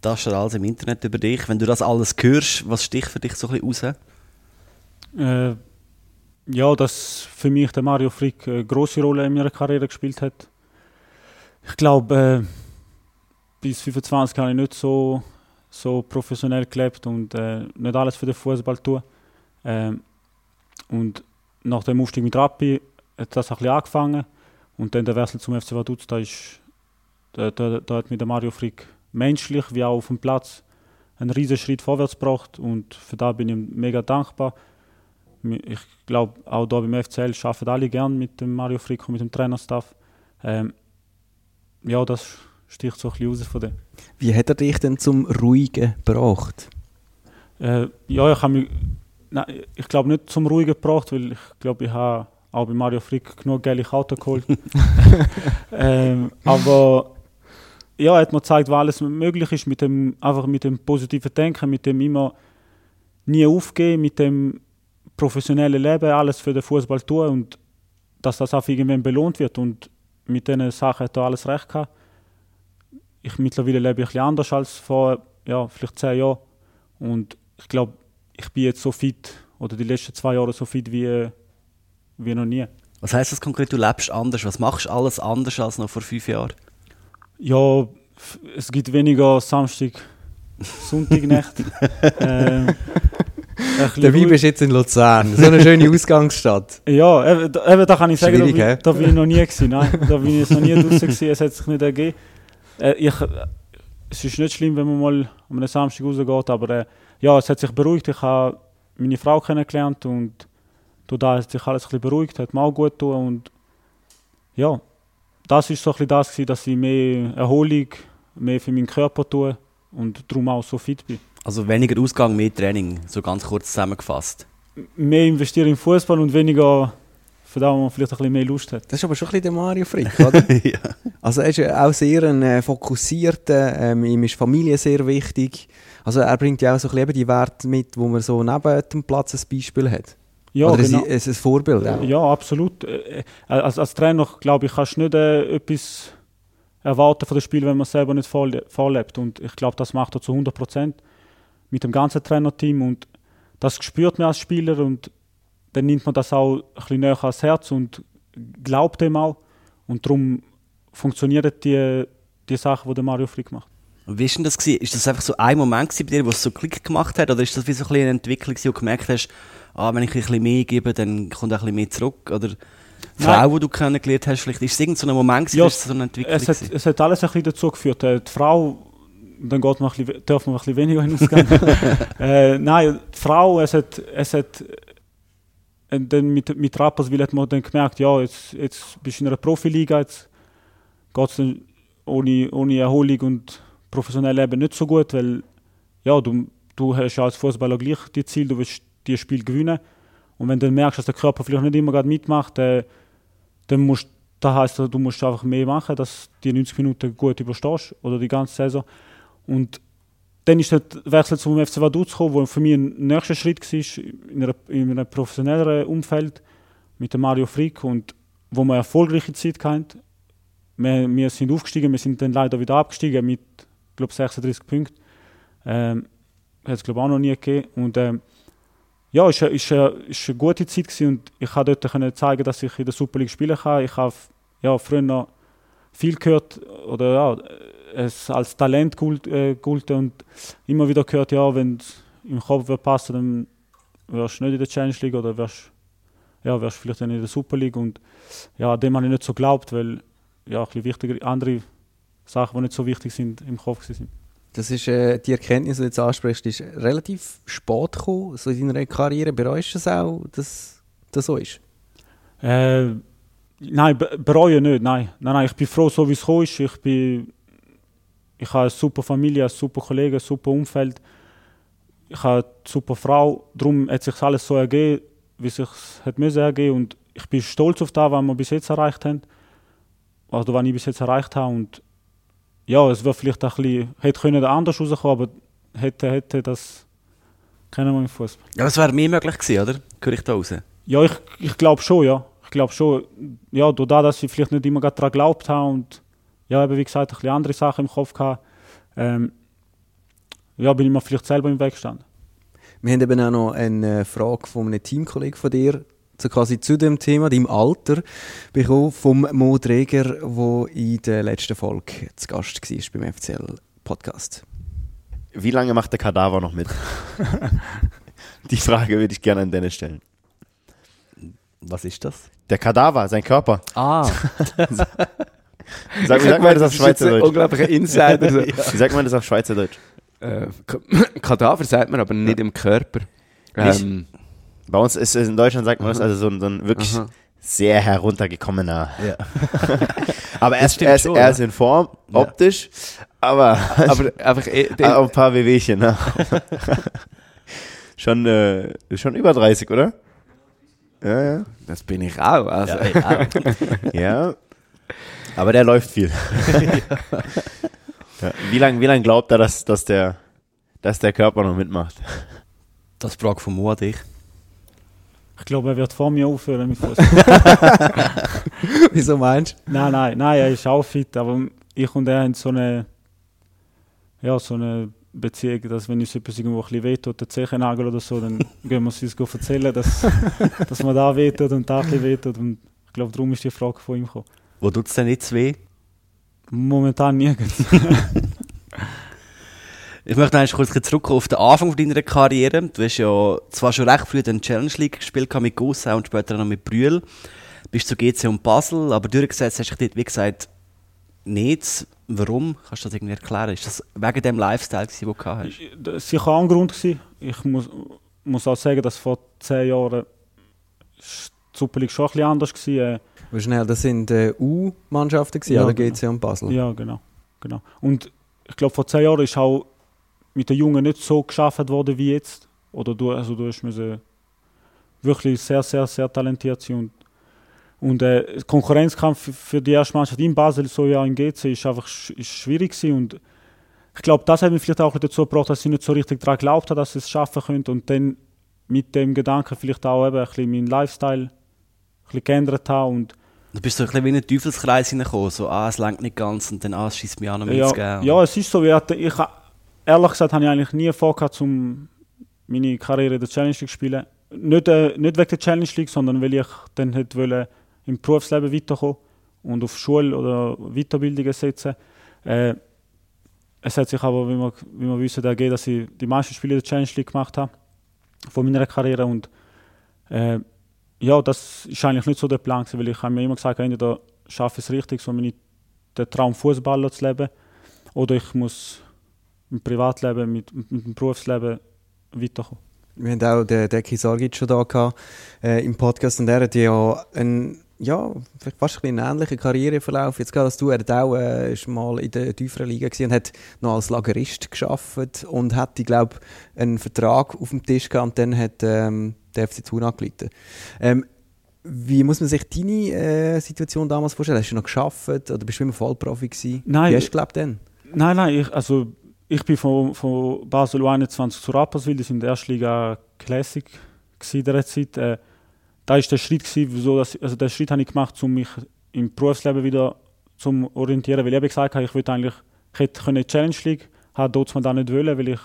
Das steht alles im Internet über dich. Wenn du das alles hörst, was sticht für dich so ein bisschen raus? Äh, ja, dass für mich der Mario Frick eine große Rolle in meiner Karriere gespielt hat. Ich glaube, äh, bis 25 habe ich nicht so, so professionell gelebt und äh, nicht alles für den Fußball tun. Ähm, und nach dem Aufstieg mit Rappi hat das ein bisschen angefangen und dann der Wechsel zum FC Vaduz, da, da, da, da hat mir der Mario Frick menschlich wie auch auf dem Platz einen riesen Schritt vorwärts gebracht und für da bin ich mega dankbar. Ich glaube, auch hier beim FCL arbeiten alle gern mit dem Mario Frick und mit dem Trainerstaff. Ähm, ja, das sticht so ein bisschen raus von dem. Wie hat er dich denn zum Ruhigen gebracht? Äh, ja, ich habe mich, nein, ich glaube nicht zum Ruhigen gebracht, weil ich glaube, ich habe auch bei Mario Frick genug geile Auto geholt. ähm, aber ja, er hat mir gezeigt, was alles möglich ist, mit dem, einfach mit dem positiven Denken, mit dem immer nie aufgehen, mit dem professionellen Leben, alles für den Fußball tun und dass das auch irgendwann belohnt wird. Und mit diesen Sachen hat er alles recht gehabt. Ich mittlerweile lebe ich ein bisschen anders als vor ja, vielleicht zehn Jahren. Und ich glaube, ich bin jetzt so fit, oder die letzten zwei Jahre so fit wie, wie noch nie. Was heißt das konkret, du lebst anders? Was machst du alles anders als noch vor fünf Jahren? Ja, es gibt weniger Samstag, Sonntagnächte. ähm, ein bisschen Der Vibe ruhig- ist jetzt in Luzern. So eine schöne Ausgangsstadt. Ja, eben, da, eben, da kann ich sagen, da, Schwierig, bin- da bin ich noch nie gewesen. Nein, da bin ich noch nie draußen gewesen. Es hat sich nicht ergeben. Äh, ich, es ist nicht schlimm, wenn man mal am einem Samstag rausgeht, aber äh, ja, es hat sich beruhigt. Ich habe meine Frau kennengelernt und durch da hat sich alles ein bisschen beruhigt, hat mir auch gut getan und ja, das ist so ein bisschen das gewesen, dass ich mehr Erholung, mehr für meinen Körper tue und darum auch so fit bin. Also weniger Ausgang, mehr Training, so ganz kurz zusammengefasst. Mehr investieren im Fußball und weniger das, wo man vielleicht ein bisschen mehr Lust hat. Das ist aber schon ein bisschen der Mario Frick, oder? ja. Also er ist auch sehr ein äh, fokussierter, ähm, ihm ist Familie sehr wichtig. Also er bringt ja auch so ein bisschen die Werte mit, wo man so neben dem Platz ein Beispiel hat. Ja, Oder genau. ein, ein, ein Vorbild auch. Ja, absolut. Äh, Als, als Trainer, glaube ich, kannst du nicht äh, etwas erwarten von dem Spiel, wenn man es selber nicht vorle vorlebt. Und ich glaube, das macht er zu 100 Prozent mit dem ganzen Trainerteam. Und das spürt man als Spieler und dann nimmt man das auch ein bisschen näher ans Herz und glaubt dem auch. Und darum funktionieren die, die Sachen, die der Mario Frick macht. Wie war das? Gewesen? Ist das einfach so ein Moment bei dir, wo es so Klick gemacht hat? Oder ist das wie so ein eine Entwicklung, wo du gemerkt hast, ah, wenn ich ein bisschen mehr gebe, dann kommt auch ein bisschen mehr zurück? Oder die Nein. Frau, die du kennengelernt hast, vielleicht ist es irgendein so Moment, gewesen, Ja, es so eine Entwicklung? Es hat, es hat alles ein bisschen dazu geführt. Äh, die Frau, dann geht man ein bisschen, darf man ein bisschen weniger hinausgehen. äh, nein, die Frau, es hat, es hat äh, dann mit, mit Rapperswil hat man dann gemerkt, ja, jetzt, jetzt bist du in einer Profiliga, jetzt geht es ohne, ohne Erholung und professionell Leben nicht so gut, weil ja, du, du hast als Fußballer gleich die Ziel, du willst die Spiel gewinnen. Und wenn du dann merkst, dass der Körper vielleicht nicht immer gerade mitmacht, äh, dann musst das heißt, du musst einfach mehr machen, dass du die 90 Minuten gut überstehst oder die ganze Saison. Und dann ist der Wechsel zum FC Vaduz gekommen, wo für mich ein nächster Schritt war in, einer, in einem professionelleren Umfeld mit Mario Frick und wo eine erfolgreiche Zeit hatten. Wir, wir sind aufgestiegen, wir sind dann leider wieder abgestiegen mit glaub, 36 Punkten. Ähm, hat es glaube auch noch nie gegeben. Und ähm, ja, es war ist, eine gute Zeit und ich konnte dort zeigen, dass ich in der Super League spielen kann. Ich habe ja, früher noch viel gehört oder ja, es als Talent gult, äh, gulte und immer wieder gehört, ja, wenn es im Kopf wird passen, dann wärst du nicht in der Challenge League oder wärst ja, wärst vielleicht dann in der Super League und ja, dem habe ich nicht so geglaubt, weil ja, ein bisschen wichtiger, andere Sachen, die nicht so wichtig sind, im Kopf waren. Das ist äh, die Erkenntnis, die du jetzt ansprichst, ist relativ spät gekommen, so in deiner Karriere. Bereust du es auch, dass das so ist? Äh, nein, be bereue nicht, nein. nein. Nein, ich bin froh, so wie es gekommen ist. Ich, bin, ich habe eine super Familie, eine super Kollegen, ein super Umfeld. Ich habe eine super Frau. Darum hat sich alles so ergeben, wie es sich hat müssen ergeben. Und ich bin stolz auf das, was wir bis jetzt erreicht haben. Also, was ich bis jetzt erreicht habe. Und ja, es wäre vielleicht ein bisschen, hätte können anders rauskommen, aber hätte, hätte das kennen wir im Fußball. Ja, das wäre mehr möglich gewesen, oder? Höre ich da raus? Ja, ich, ich glaube schon, ja. Ich glaube schon, ja, durch das, dass ich vielleicht nicht immer daran geglaubt habe und ja, eben wie gesagt, ein bisschen andere Sachen im Kopf hatte, ähm, ja, bin ich mir vielleicht selber im Weg gestanden. Wir haben eben auch noch eine Frage von einem Teamkollegen von dir so quasi zu dem Thema, deinem Alter, bekommen vom Mo Dreger, der in der letzten Folge zu Gast war beim FCL-Podcast. Wie lange macht der Kadaver noch mit? Die Frage würde ich gerne an Dennis stellen. Was ist das? Der Kadaver, sein Körper. Ah, Sag, wie sagt man das auf Schweizerdeutsch? unglaublicher Insider. so. Wie sagt man das auf Schweizerdeutsch? äh, Ka- Kadaver sagt man, aber nicht im Körper. Ähm, Bei uns ist es in Deutschland sagt man das also so ein, so ein wirklich aha. sehr heruntergekommener. ja. Aber er ist, er ist, schon, er ja. ist in Form, Ja. optisch, aber, aber einfach, eh, aber auch ein paar Wehwehchen. Ne? schon, äh, schon über 30, oder? Ja, ja. das bin ich auch. Also, ja, ja. Aber der läuft viel. ja. Wie lange wie lang glaubt er, dass, dass, der, dass der Körper noch mitmacht? Das Frage von Mo an dich. Ich glaube, er wird vor mir aufhören mit Fußball. Wieso meinst du? nein, nein, nein, er ist auch fit, aber ich und er haben so eine ja, so eine Beziehung, dass wenn uns etwas irgendwo ein bisschen wehtut, der Zehennagel oder so, dann gehen wir es uns erzählen, dass, dass man da wehtut und da ein bisschen wehtut. Und ich glaube, darum ist die Frage von ihm gekommen. Wo tut es denn jetzt weh? Momentan nirgends. Ich möchte eigentlich kurz zurückkommen auf den Anfang deiner Karriere. Du hast ja zwar schon recht früh den Challenge League gespielt mit Gossau und später noch mit Brühl. Bist zu GC und Basel, aber durchgesetzt hast du dich dort, wie gesagt, nicht. Warum? Kannst du das irgendwie erklären? Ist das wegen dem Lifestyle, den du gehabt hast? Das war ein Grund. Ich muss, muss auch sagen, dass vor zehn Jahren die Super League schon ein bisschen anders war. Schnell, das sind äh, U-Mannschaften, Ja, oder genau. GC und Basel? Ja, genau. genau. Und ich glaube, vor zehn Jahren ist auch mit den Jungen nicht so geschafft worden wie jetzt. Oder du, also du hast müssen wirklich sehr, sehr, sehr talentiert sein. Und, und äh, der Konkurrenzkampf für- die erste Mannschaft in Basel, so ja in GC, ist einfach ist schwierig gewesen. Und ich glaube, das hat mich vielleicht auch dazu gebracht, dass ich nicht so richtig daran geglaubt habe, dass ich es schaffen könnte. Und dann mit dem Gedanken vielleicht auch eben ein bisschen meinen Lifestyle ein bisschen geändert habe. Und Du bist so ein bisschen wie in einen Teufelskreis hineingekommen. So, ah, es lenkt nicht ganz und dann, ah, es schießt mich an, um. Ja, ja, es ist so. Ich, hatte, ich, ehrlich gesagt habe ich eigentlich nie vor, um meine Karriere in der Challenge League zu spielen. Nicht, äh, nicht wegen der Challenge League, sondern weil ich dann hätte wollen, im Berufsleben weiterkommen und auf Schule oder Weiterbildungen setzen. Äh, es hat sich aber, wie wir, wie wir wissen, ergeben, dass ich die meisten Spiele in der Challenge League gemacht habe von meiner Karriere und äh, ja, das ist eigentlich nicht so der Plan, weil ich habe mir immer gesagt, entweder schaffe ich es richtig, so meine, den Traum Fußballer zu leben, oder ich muss im Privatleben, mit, mit dem Berufsleben weiterkommen. Wir haben auch den Deki Sargic schon da gehabt, äh, im Podcast und er hat ja einen, ja, vielleicht fast ein ähnlichen Karriereverlauf jetzt gerade als du. Er hat auch äh, ist mal in der tieferen Liga gewesen und hat noch als Lagerist geschafft und hat, ich glaube, einen Vertrag auf dem Tisch gehabt und dann hat ähm, der FC Thun angerufen. Ähm, wie muss man sich deine äh, Situation damals vorstellen? Hast du noch geschafft oder bist du immer Vollprofi gewesen? Nein. Wie hast du gelebt denn? Nein, nein, ich, also ich bin von, von Basel U21 zu Rapperswil, das war in der ersten Liga Classic in dieser Zeit. Äh, da war der Schritt, gewesen, wieso das, also den Schritt habe ich gemacht, um mich im Berufsleben wieder zu orientieren, weil ich eben gesagt habe, ich wollte eigentlich, ich hätte können Challenge League, habe dort man da nicht wollen, weil ich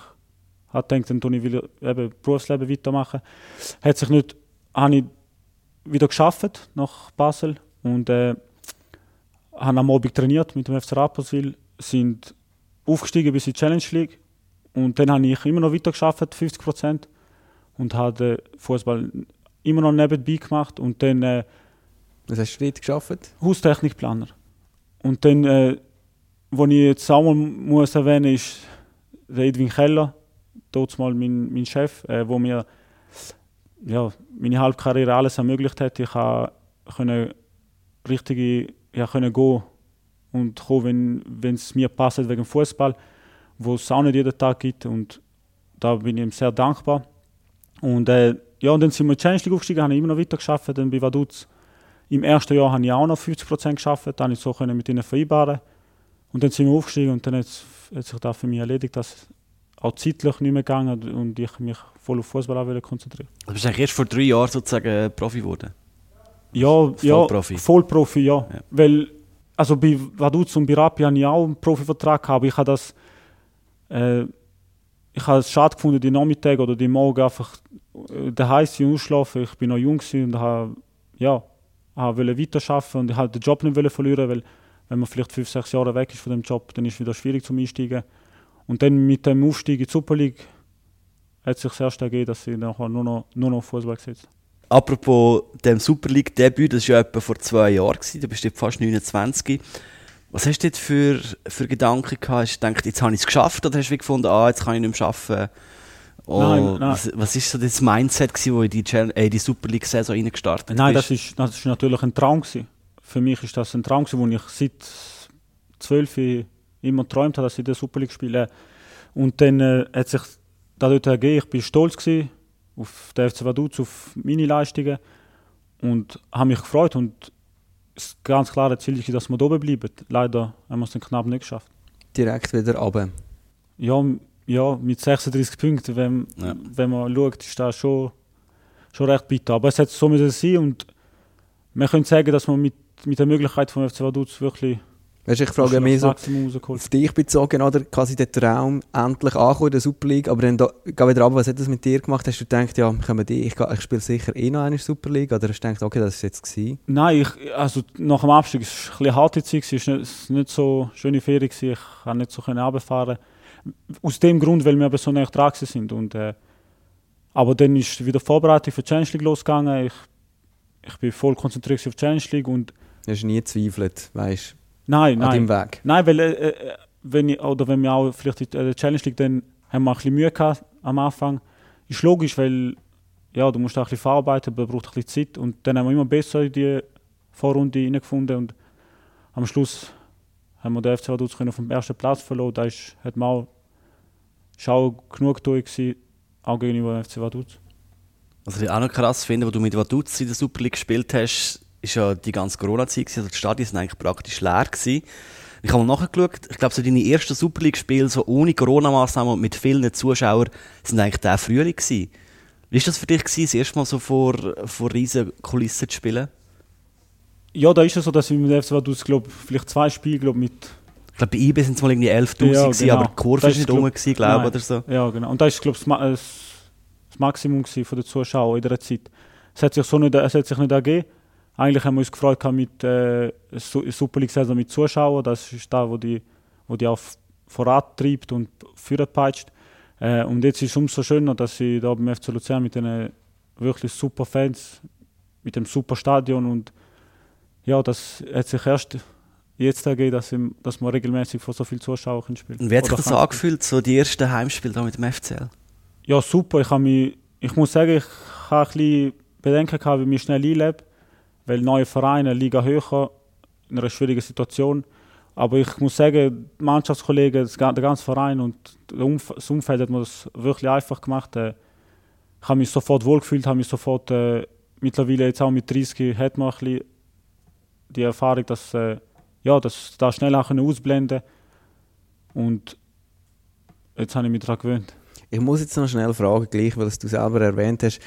habe gedacht, dann ich wieder eben Berufsleben weitermachen. Hat sich nicht, habe ich wieder geschafft nach Basel und äh, habe am Abend trainiert mit dem FC Rapperswil, sind aufgestiegen bis in die Challenge League und dann habe ich immer noch weiter geschafft, 50 Prozent und habe Fußball immer noch nebenbei gemacht und dann äh, Was hast du dort geschafft? Haustechnikplaner. Und dann, äh, was ich jetzt auch mal muss erwähnen ist der Edwin Keller, dort mal mein, mein Chef, äh, wo mir ja, meine Halbkarriere alles ermöglicht hat. Ich können richtige, ja, können gehen und kommen, wenn es mir passt wegen Fußball, wo es auch nicht jeden Tag gibt und da bin ich ihm sehr dankbar. Und äh, ja, und dann sind wir in die Challenge League aufgestiegen, habe ich immer noch weiter geschafft, dann bei Vaduz im ersten Jahr habe ich auch noch 50% geschafft, dann ich so können mit ihnen vereinbaren. Und dann sind wir aufgestiegen und dann hat hat sich das für mich erledigt, dass auch zeitlich nicht mehr gegangen und ich mich voll auf Fußball konzentrieren. Du bist eigentlich erst vor drei Jahren sozusagen Profi geworden. Ja, ja, Vollprofi. Vollprofi, ja. Ja. Weil, also bei Vaduz und bei Rappi habe ich auch einen Profivertrag gehabt, aber ich habe das, äh, ich habe es schade gefunden, die Nachmittage oder die Morgen einfach äh, daheim und ausschlafen. Ich bin noch jung und habe, ja, habe wollte weiterarbeiten und ich habe den Job nicht verlieren, weil wenn man vielleicht fünf, sechs Jahre weg ist von dem Job, dann ist es wieder schwierig zum Einsteigen. Und dann mit dem Aufstieg in die Super League hat sich das erst ergeben, dass ich nachher nur noch, nur noch Fußball gesetzt Apropos dem Super League-Debüt, das war ja etwa vor zwei Jahren, du bist fast 29. Was hast du dort für, für Gedanken gehabt? Hast du gedacht, jetzt habe ich es geschafft oder hast du gefunden, ah, jetzt kann ich nicht mehr arbeiten? Oh, Nein, nein. Was, was ist so das Mindset, gewesen, wo in die, Challenge- äh, die Super League-Saison reingestartet Nein, bist? das ist, das ist natürlich ein Traum. Gewesen. Für mich ist das ein Traum, gewesen, wo ich seit zwölf immer geträumt habe, dass ich in der Super League spiele. Und dann äh, hat sich da dort ergeben, ich bin stolz gewesen auf den FC Vaduz, auf meine Leistungen und habe mich gefreut. Und das ganz klare Ziel ist, dass wir oben bleiben. Leider haben wir es dann knapp nicht geschafft. Direkt wieder runter. Ja, ja mit 36 Punkten, wenn, Ja. wenn man schaut, ist das schon, schon recht bitter. Aber es hat so müssen sein und wir können sagen, dass wir mit, mit der Möglichkeit vom FC Vaduz wirklich Weißt du, ich frage mich so auf dich bezogen, oder quasi der Traum endlich ankommen in der Super League, aber dann da, geh wieder ab, was hat das mit dir gemacht? Hast du gedacht, ja, können wir die, ich, ich spiele sicher eh noch eine Super League, oder hast du gedacht, okay, das ist jetzt gewesen? Nein, ich, also nach dem Abstieg war es ein bisschen harte Zeit, es war nicht, nicht so schöne Ferien, gewesen, ich konnte nicht so runterfahren. Aus dem Grund, weil wir aber so nah dran sind. Und, äh, aber dann ist wieder die Vorbereitung für die Challenge League losgegangen. Ich, ich bin voll konzentriert auf die Challenge League und Du hast nie gezweifelt, weißt nein, an nein. deinem Weg. Nein, weil äh, äh, wenn ich, oder wenn wir auch vielleicht in der Challenge League dann haben wir ein bisschen Mühe gehabt am Anfang. Ist logisch, weil ja, du musst auch ein bisschen verarbeiten, aber braucht ein bisschen Zeit. Und dann haben wir immer besser in die Vorrunde reingefunden und am Schluss haben wir den FC Vaduz auf dem ersten Platz verloren. Da ist, hat man auch, ist auch genug gewesen, auch gegenüber dem FC Vaduz. Was ich auch noch krass finde, wo du mit Vaduz in der Super League gespielt hast, ist ja die ganze Corona-Zeit. Also die Stadien sind eigentlich praktisch leer. Gewesen. Ich habe mal nachgeschaut, ich glaube, so deine ersten Super League-Spiele so ohne Corona-Massnahmen und mit vielen Zuschauern sind eigentlich der Frühling gewesen. Wie war das für dich, gewesen, das erste Mal so vor, vor riesen Kulissen zu spielen? Ja, da ist es so, dass ich mit dem FC Vaduz, glaube vielleicht zwei Spiele glaub, mit Ich glaube, bei IB sind es mal irgendwie 11'000 Ja, gewesen, genau. aber die Kurve ist nicht rum, glaub- glaube Nein. oder so. Ja, genau. Und das ist, glaube ich, das, äh, das Maximum von den Zuschauern in dieser Zeit. Es hat sich so nicht, es hat sich nicht ergeben. Eigentlich haben wir uns gefreut mit äh, Su- Super League Saison mit Zuschauern. Das ist da, wo die, wo die auch vorantreibt und vorpeitscht. Äh, und jetzt ist es umso schöner, dass sie da beim FC Luzern mit den wirklich super Fans, mit dem super Stadion und ja, das hat sich erst jetzt ergeben, dass, im- dass man regelmäßig vor so vielen Zuschauern spielen Und wie hat sich das angefühlt, so die ersten Heimspiele da mit dem FCL? Ja, super. Ich, mich, ich muss sagen, ich habe ein bisschen Bedenken gehabt, wie ich schnell einlebe. Weil neue Vereine, Liga höher, in einer schwierigen Situation. Aber ich muss sagen, die Mannschaftskollegen, der ganze Verein und das Umfeld hat mir das wirklich einfach gemacht. Äh, Ich habe mich sofort wohlgefühlt, habe mich sofort, äh, mittlerweile jetzt auch mit 30, hat man ein bisschen die Erfahrung, dass, äh, ja, dass da schnell auch ausblenden Und jetzt habe ich mich daran gewöhnt. Ich muss jetzt noch schnell fragen, gleich, weil du selber erwähnt hast.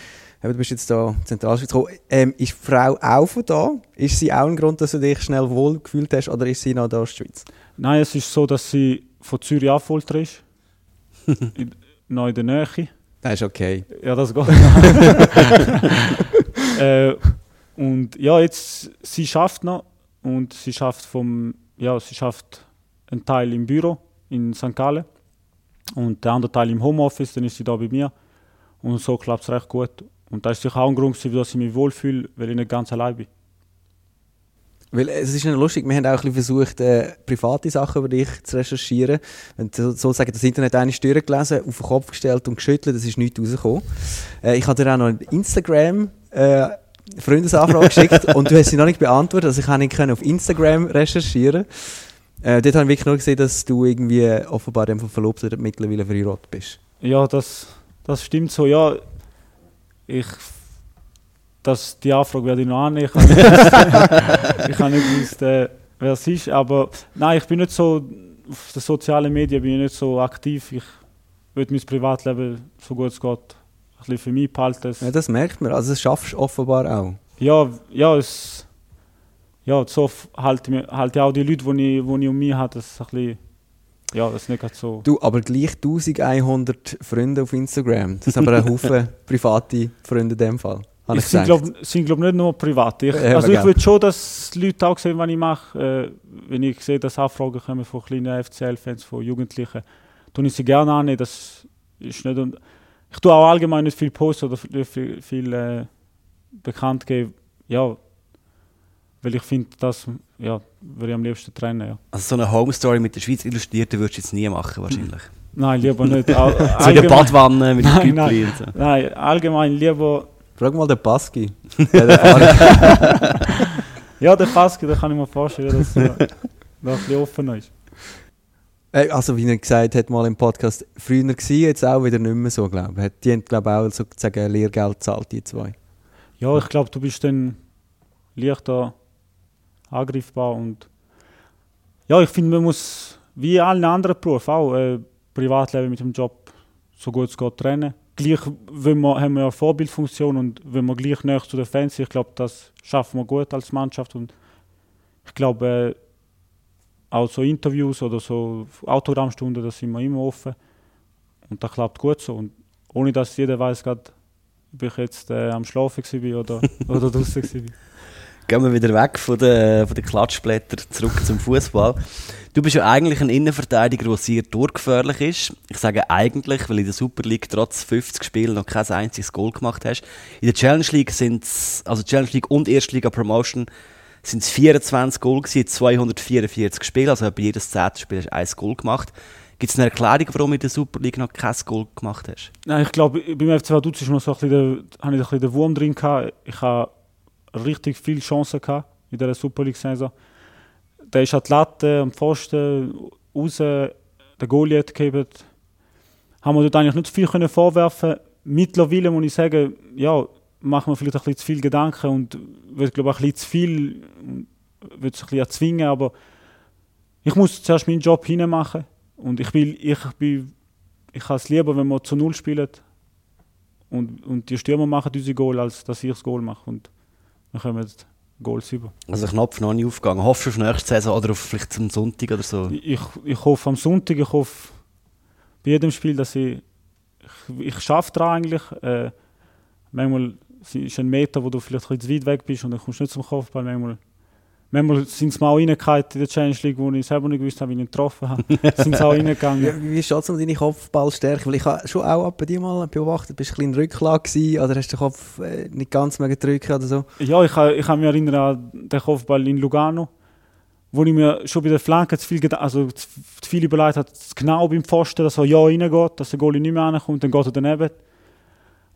Du bist jetzt da in Zentralschweiz gekommen. Ähm, ist die Frau auch von da? Ist sie auch ein Grund, dass du dich schnell wohl gefühlt hast oder ist sie noch da in der Schweiz? Nein, es ist so, dass sie von Zürich Affolter ist. in, noch in der Nähe. Das ist okay. Ja, das geht. äh, und ja, jetzt, sie schafft noch und sie schafft vom, ja, sie schafft einen Teil im Büro in St. Gallen und der andere Teil im Homeoffice, dann ist sie da bei mir und so klappt es recht gut. Und das ist sicher auch ein Grund, dass ich mich wohlfühle, weil ich nicht ganz allein bin. Weil äh, es ist ja lustig, wir haben auch ein bisschen versucht, äh, private Sachen über dich zu recherchieren. Wenn du sozusagen das Internet eine durchgelesen, auf den Kopf gestellt und geschüttelt, es ist nichts rausgekommen. Äh, ich habe dir auch noch eine Instagram äh, Freundesanfrage geschickt und du hast sie noch nicht beantwortet, also ich kann nicht auf Instagram recherchieren. Äh, dort habe ich wirklich nur gesehen, dass du irgendwie offenbar dem verlobt oder mittlerweile verheiratet bist. Ja, das, das stimmt so. Ja, ich, das, die Anfrage werde ich noch annehmen. Ich habe nicht gewusst, äh, wer es ist. Aber nein, ich bin nicht so, auf den sozialen Medien bin ich nicht so aktiv. Ich würde mein Privatleben, so gut es geht, ein bisschen für mich behalten. Ja, das merkt man, also das schaffst du offenbar auch. ja, ja, es, ja, so halte halte ich auch die Leute, die ich, die ich um mich habe, das ein bisschen, ja, das ist nicht so. Du, aber gleich 1100 Freunde auf Instagram. Das sind aber ein Haufen private Freunde in dem Fall. Es sind, glaube glaub, nicht nur privat. Ich, Ja, also ich würde schon, dass die Leute auch sehen, was ich mache. Äh, wenn ich sehe, dass Anfragen kommen von kleinen FCL-Fans, von Jugendlichen, tue ich sie gerne an. Das ist nicht, und ich tue auch allgemein nicht viel posten oder viel, viel, äh, bekannt geben. Ja, weil ich finde, das ja, würde ich am liebsten trennen. Ja. Also so eine Home Story mit der Schweiz illustrierte würdest du jetzt nie machen, wahrscheinlich. Nein, lieber nicht. All, So in der Badwanne mit dem Nein, Güppli und so. nein, allgemein lieber. Frag mal den Baski. Ja, der Faski, da kann ich mir vorstellen, dass er da ein bisschen offener ist. Also wie er gesagt hat, mal im Podcast, früher war jetzt auch wieder nicht mehr so, glaube ich. Hat- Die haben, glaube ich, auch sozusagen Lehrgeld gezahlt, die zwei. Ja, ich glaube, du bist dann leichter angreifbar und ja, ich finde, man muss wie allen anderen Berufen auch äh, Privatleben mit dem Job so gut es geht trennen. Gleich wenn wir, haben wir eine Vorbildfunktion und wenn wir gleich näher zu den Fans sind, ich glaube, das schaffen wir gut als Mannschaft und ich glaube, äh, auch so Interviews oder so Autogrammstunden, das sind wir immer offen. Und das klappt gut so. Und ohne dass jeder weiß, ob ich jetzt äh, am Schlafen war oder, oder draußen war. Gehen wir wieder weg von den, von den Klatschblättern zurück zum Fußball. Du bist ja eigentlich ein Innenverteidiger, der sehr durchgefährlich ist. Ich sage eigentlich, weil in der Super League trotz 50 Spielen noch kein einziges Goal gemacht hast. In der Challenge League sind also Challenge League und Erstliga Promotion sind es 24 Goal gewesen, 244 Spiele, also bei jedes zehnte Spiel hast du ein Goal gemacht. Gibt es eine Erklärung, warum du in der Super League noch kein Goal gemacht hast? Nein, ich glaube, beim FC Vaduz ist so ein bisschen der, habe ich ein bisschen den Wurm drin gehabt. Ich habe richtig viele Chancen gehabt in dieser Super League-Saison. Da ist Latte, am Pfosten, raus, der Goalie hat gegeben. Haben wir dort eigentlich nicht viel können vorwerfen Mittlerweile muss ich sagen, ja, machen wir vielleicht ein bisschen zu viel Gedanken und wird, glaube ich, ein bisschen zu viel, wird sich ein bisschen erzwingen, aber ich muss zuerst meinen Job hinmachen und ich will, ich bin, ich habe es lieber, wenn wir zu Null spielen und, und die Stürmer machen unsere Goal, als dass ich das Goal mache und wir kommen Goals über. Also Knopf noch nicht aufgegangen. Hoffst du auf nächste Saison oder auf vielleicht zum Sonntag oder so? Ich, ich hoffe am Sonntag, ich hoffe bei jedem Spiel, dass ich, ich, ich schaffe daran eigentlich. Äh, manchmal ist ein Meter, wo du vielleicht ein bisschen zu weit weg bist und dann kommst du nicht zum Kopfball. Manchmal, manchmal sind es mal auch reingegangen in der Challenge League, wo ich selber nicht gewusst habe, wie ich ihn getroffen habe. sind sie auch reingegangen. Ja, wie es um deine Kopfballstärke? Weil ich habe schon auch bei dir mal beobachtet, bist du ein bisschen in Rücklage gewesen, oder hast du den Kopf äh, nicht ganz mehr drücken oder so? Ja, ich, ich kann mich erinnern an den Kopfball in Lugano, wo ich mir schon bei der Flanke zu viel, also zu viel überlegt habe, genau beim Pfosten, dass er ja reingeht, dass der Goalie nicht mehr reinkommt, dann geht er daneben.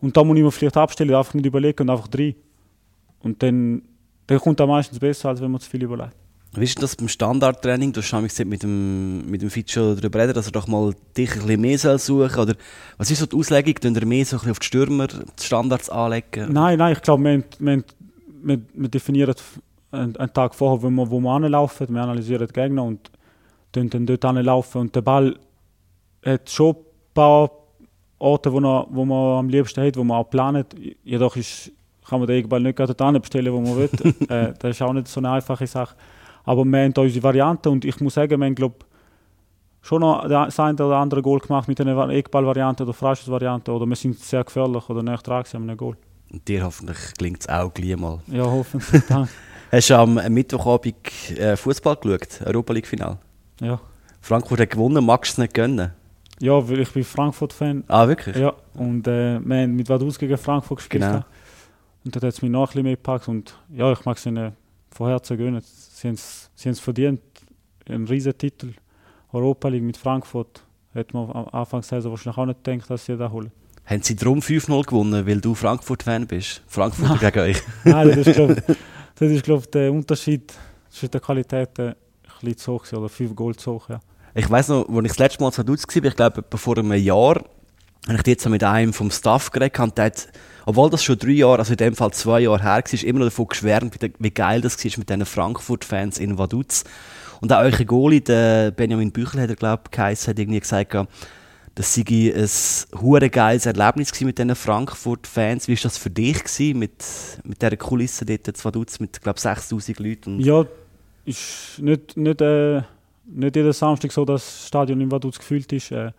Und da muss ich mir vielleicht abstellen, einfach nicht überlegen und einfach rein. Und dann, dann kommt er meistens besser, als wenn man zu viel überlegt. Wie ist das beim Standardtraining? Du hast schon gesagt, mit dem, mit dem Fitcho darüber reden, dass er doch mal dich ein bisschen mehr soll suchen Oder was ist so die Auslegung? Tun er mehr so ein bisschen auf die Stürmer die Standards anlegen? Nein, nein, ich glaube, wir, wir, wir, wir definieren einen, einen, Tag vorher, wo wir, wo wir anlaufen. Wir analysieren die Gegner und dann, dann dort anlaufen. Und der Ball hat schon ein paar Orte, wo, er, wo man am liebsten hat, wo man auch plant. Jedoch ist, kann man den Egball nicht gerade dort bestellen, wo man will. äh, das ist auch nicht so eine einfache Sache. Aber wir haben da unsere Variante und ich muss sagen, wir haben glaub, schon noch das eine oder andere Goal gemacht mit einer Eckball-Variante oder Freischuss-Variante oder wir sind sehr gefährlich oder näher dran an einem Goal. Und dir hoffentlich gelingt es auch gleich mal. Ja, hoffentlich. Hast du am Mittwochabend äh, Fußball geschaut, Europa League-Final? Ja. Frankfurt hat gewonnen, magst du es nicht gönnen? Ja, weil ich bin Frankfurt-Fan. Ah, wirklich? Ja, und äh, wir haben mit Vaduz gegen Frankfurt gespielt. Genau. Und dort hat es mich noch ein bisschen mehr gepackt und ja, ich mag es ihnen von Herzen gönnen. Sie haben es verdient, einen riesen Titel. Europa League mit Frankfurt hätte man am Anfang Saison wahrscheinlich auch nicht gedacht, dass sie da holen. Haben sie darum 5-0 gewonnen, weil du Frankfurt-Fan bist? Frankfurt gegen euch? Nein, das ist, glaube ich, glaub, der Unterschied zwischen der Qualität ein bisschen zu hoch oder 5 Goal zu hoch. Ja. Ich weiß noch, als ich das letzte Mal zu Dutz war, ich glaube, vor einem Jahr, habe ich jetzt mit einem vom Staff geredet und der hat, obwohl das schon drei Jahre, also in dem Fall zwei Jahre her war, immer noch davon geschwärmt, wie geil das war mit diesen Frankfurt-Fans in Vaduz. Und auch euer Goalie, der Benjamin Büchel, hat er, glaube ich, hat irgendwie gesagt, das sei ein hure geiles Erlebnis mit diesen Frankfurt-Fans. Wie war das für dich gewesen, mit, mit dieser Kulisse dort in Vaduz mit, glaube ich, 6000 Leuten? ja, ist nicht, nicht, äh, nicht jeden Samstag so, dass das Stadion in Vaduz gefüllt ist. Äh,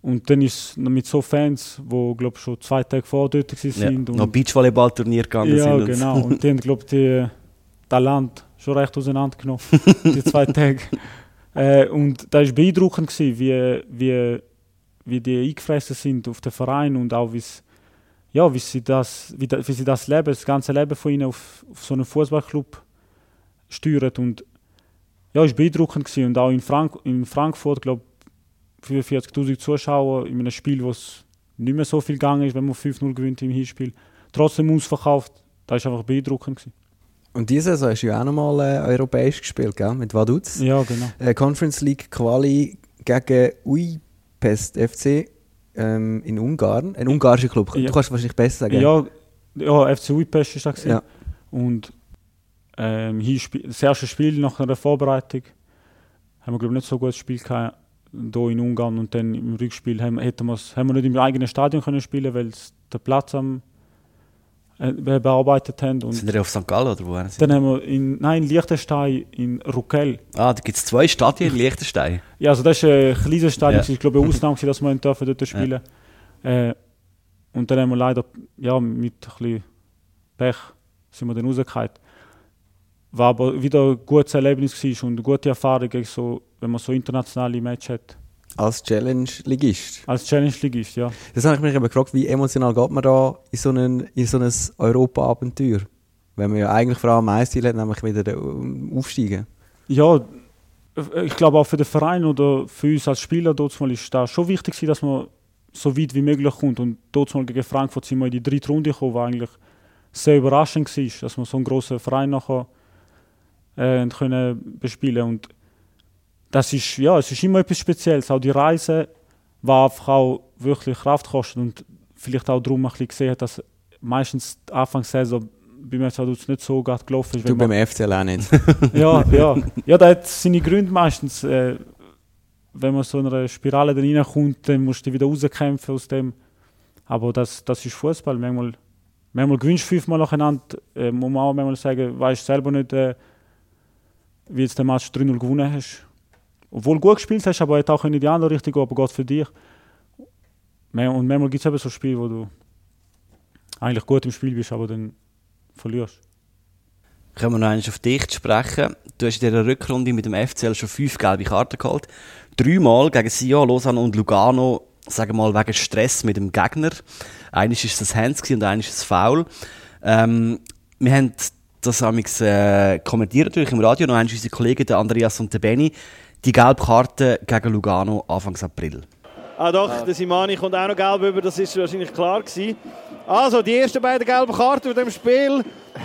und dann ist es mit so Fans, die glaub, schon zwei Tage vor dort waren. Ja, noch Beachvolleyball-Turnier gegangen ja, sind. Ja, genau. Und die haben, glaube ich, das Land schon recht auseinandergenommen, die zwei Tage. Äh, und das war beeindruckend, gewesen, wie, wie, wie die eingefressen sind auf den Verein und auch ja, wie, sie das, wie, wie sie das Leben, das ganze Leben von ihnen auf, auf so einen Fußballclub steuern. Und ja, es war beeindruckend. Gewesen. Und auch in, Frank in Frankfurt, glaube 45.000 Zuschauer in einem Spiel, wo es nicht mehr so viel gegangen ist, wenn man 5-0 gewinnt im Hinspiel. Trotzdem ausverkauft, das war einfach beeindruckend. Gewesen. Und diese Saison hast du ja auch nochmal äh, europäisch gespielt, gell? mit Vaduz. Ja, genau. Äh, Conference League Quali gegen Uipest FC ähm, in Ungarn. Ein ungarischer Club. Ja. Du kannst wahrscheinlich besser sagen. Ja, ja FC Uipest war das. Ja. Und ähm, das erste Spiel nach einer Vorbereitung haben wir, glaube ich, nicht so ein gutes Spiel gehabt hier in Ungarn und dann im Rückspiel haben, hätten haben wir nicht im eigenen Stadion können spielen, weil der Platz am äh, bearbeitet haben. Und Sind wir auf St. Gallen oder wo? Sie? dann haben wir in, nein, in Liechtenstein, in Ruckell. Ah, da gibt es zwei Stadien in Liechtenstein. Ja, also das ist ein kleines Stadion, Ja. ich glaube eine Ausnahme, dass wir dürfen dort spielen äh, Und dann haben wir leider, ja, mit ein bisschen Pech sind wir dann rausgefallen. War aber wieder ein gutes Erlebnis und eine gute Erfahrung, gegen so, wenn man so internationale Matches hat. Als Challenge-Ligist. Als Challenge-Ligist, ja. Das habe ich mich eben gefragt, wie emotional geht man da in so, einen, in so ein Europa-Abenteuer? Wenn man ja eigentlich vor allem ein Ziel hat, nämlich wieder aufsteigen. Ja, ich glaube auch für den Verein oder für uns als Spieler dort mal ist das schon wichtig, gewesen, dass man so weit wie möglich kommt. Und dort mal gegen Frankfurt sind wir in die dritte Runde gekommen, was eigentlich sehr überraschend war, dass wir so einen grossen Verein nachher äh, haben können bespielen und das ist, ja, es ist immer etwas Spezielles. Auch die Reise war einfach auch wirklich Kraft kostet und vielleicht auch darum ein bisschen gesehen hat, dass meistens die Anfangssaison bei mir Vaduz nicht so gerade gelaufen ist. Du beim FCL auch nicht. ja, ja. Ja, das hat seine Gründe meistens. Äh, wenn man so in eine Spirale dann reinkommt, dann musst du wieder rauskämpfen aus dem. Aber das, das ist Fußball. Manchmal, manchmal gewinnst du fünfmal nacheinander. Äh, muss man auch manchmal sagen, weißt selber nicht, äh, wie jetzt den Match 3-0 gewonnen hast. Obwohl du gut gespielt hast, aber auch in die andere Richtung aber geht für dich. Und manchmal gibt es eben so Spiele, wo du eigentlich gut im Spiel bist, aber dann verlierst. Können wir noch einmal auf dich zu sprechen. Du hast in dieser Rückrunde mit dem FCL schon fünf gelbe Karten geholt. Dreimal gegen Sion, Lausanne und Lugano, sagen wir mal wegen Stress mit dem Gegner. Eines ist das Hands und eines ist das Foul. Ähm, wir haben das amigs, äh, kommentiert natürlich im Radio, noch einmal unsere Kollegen, der Andreas und der Benny. Die gelbe Karte gegen Lugano Anfang April. Ah doch, der Simani kommt auch noch gelb über, das ist wahrscheinlich klar gewesen. Also, die ersten beiden gelben Karten in dem Spiel.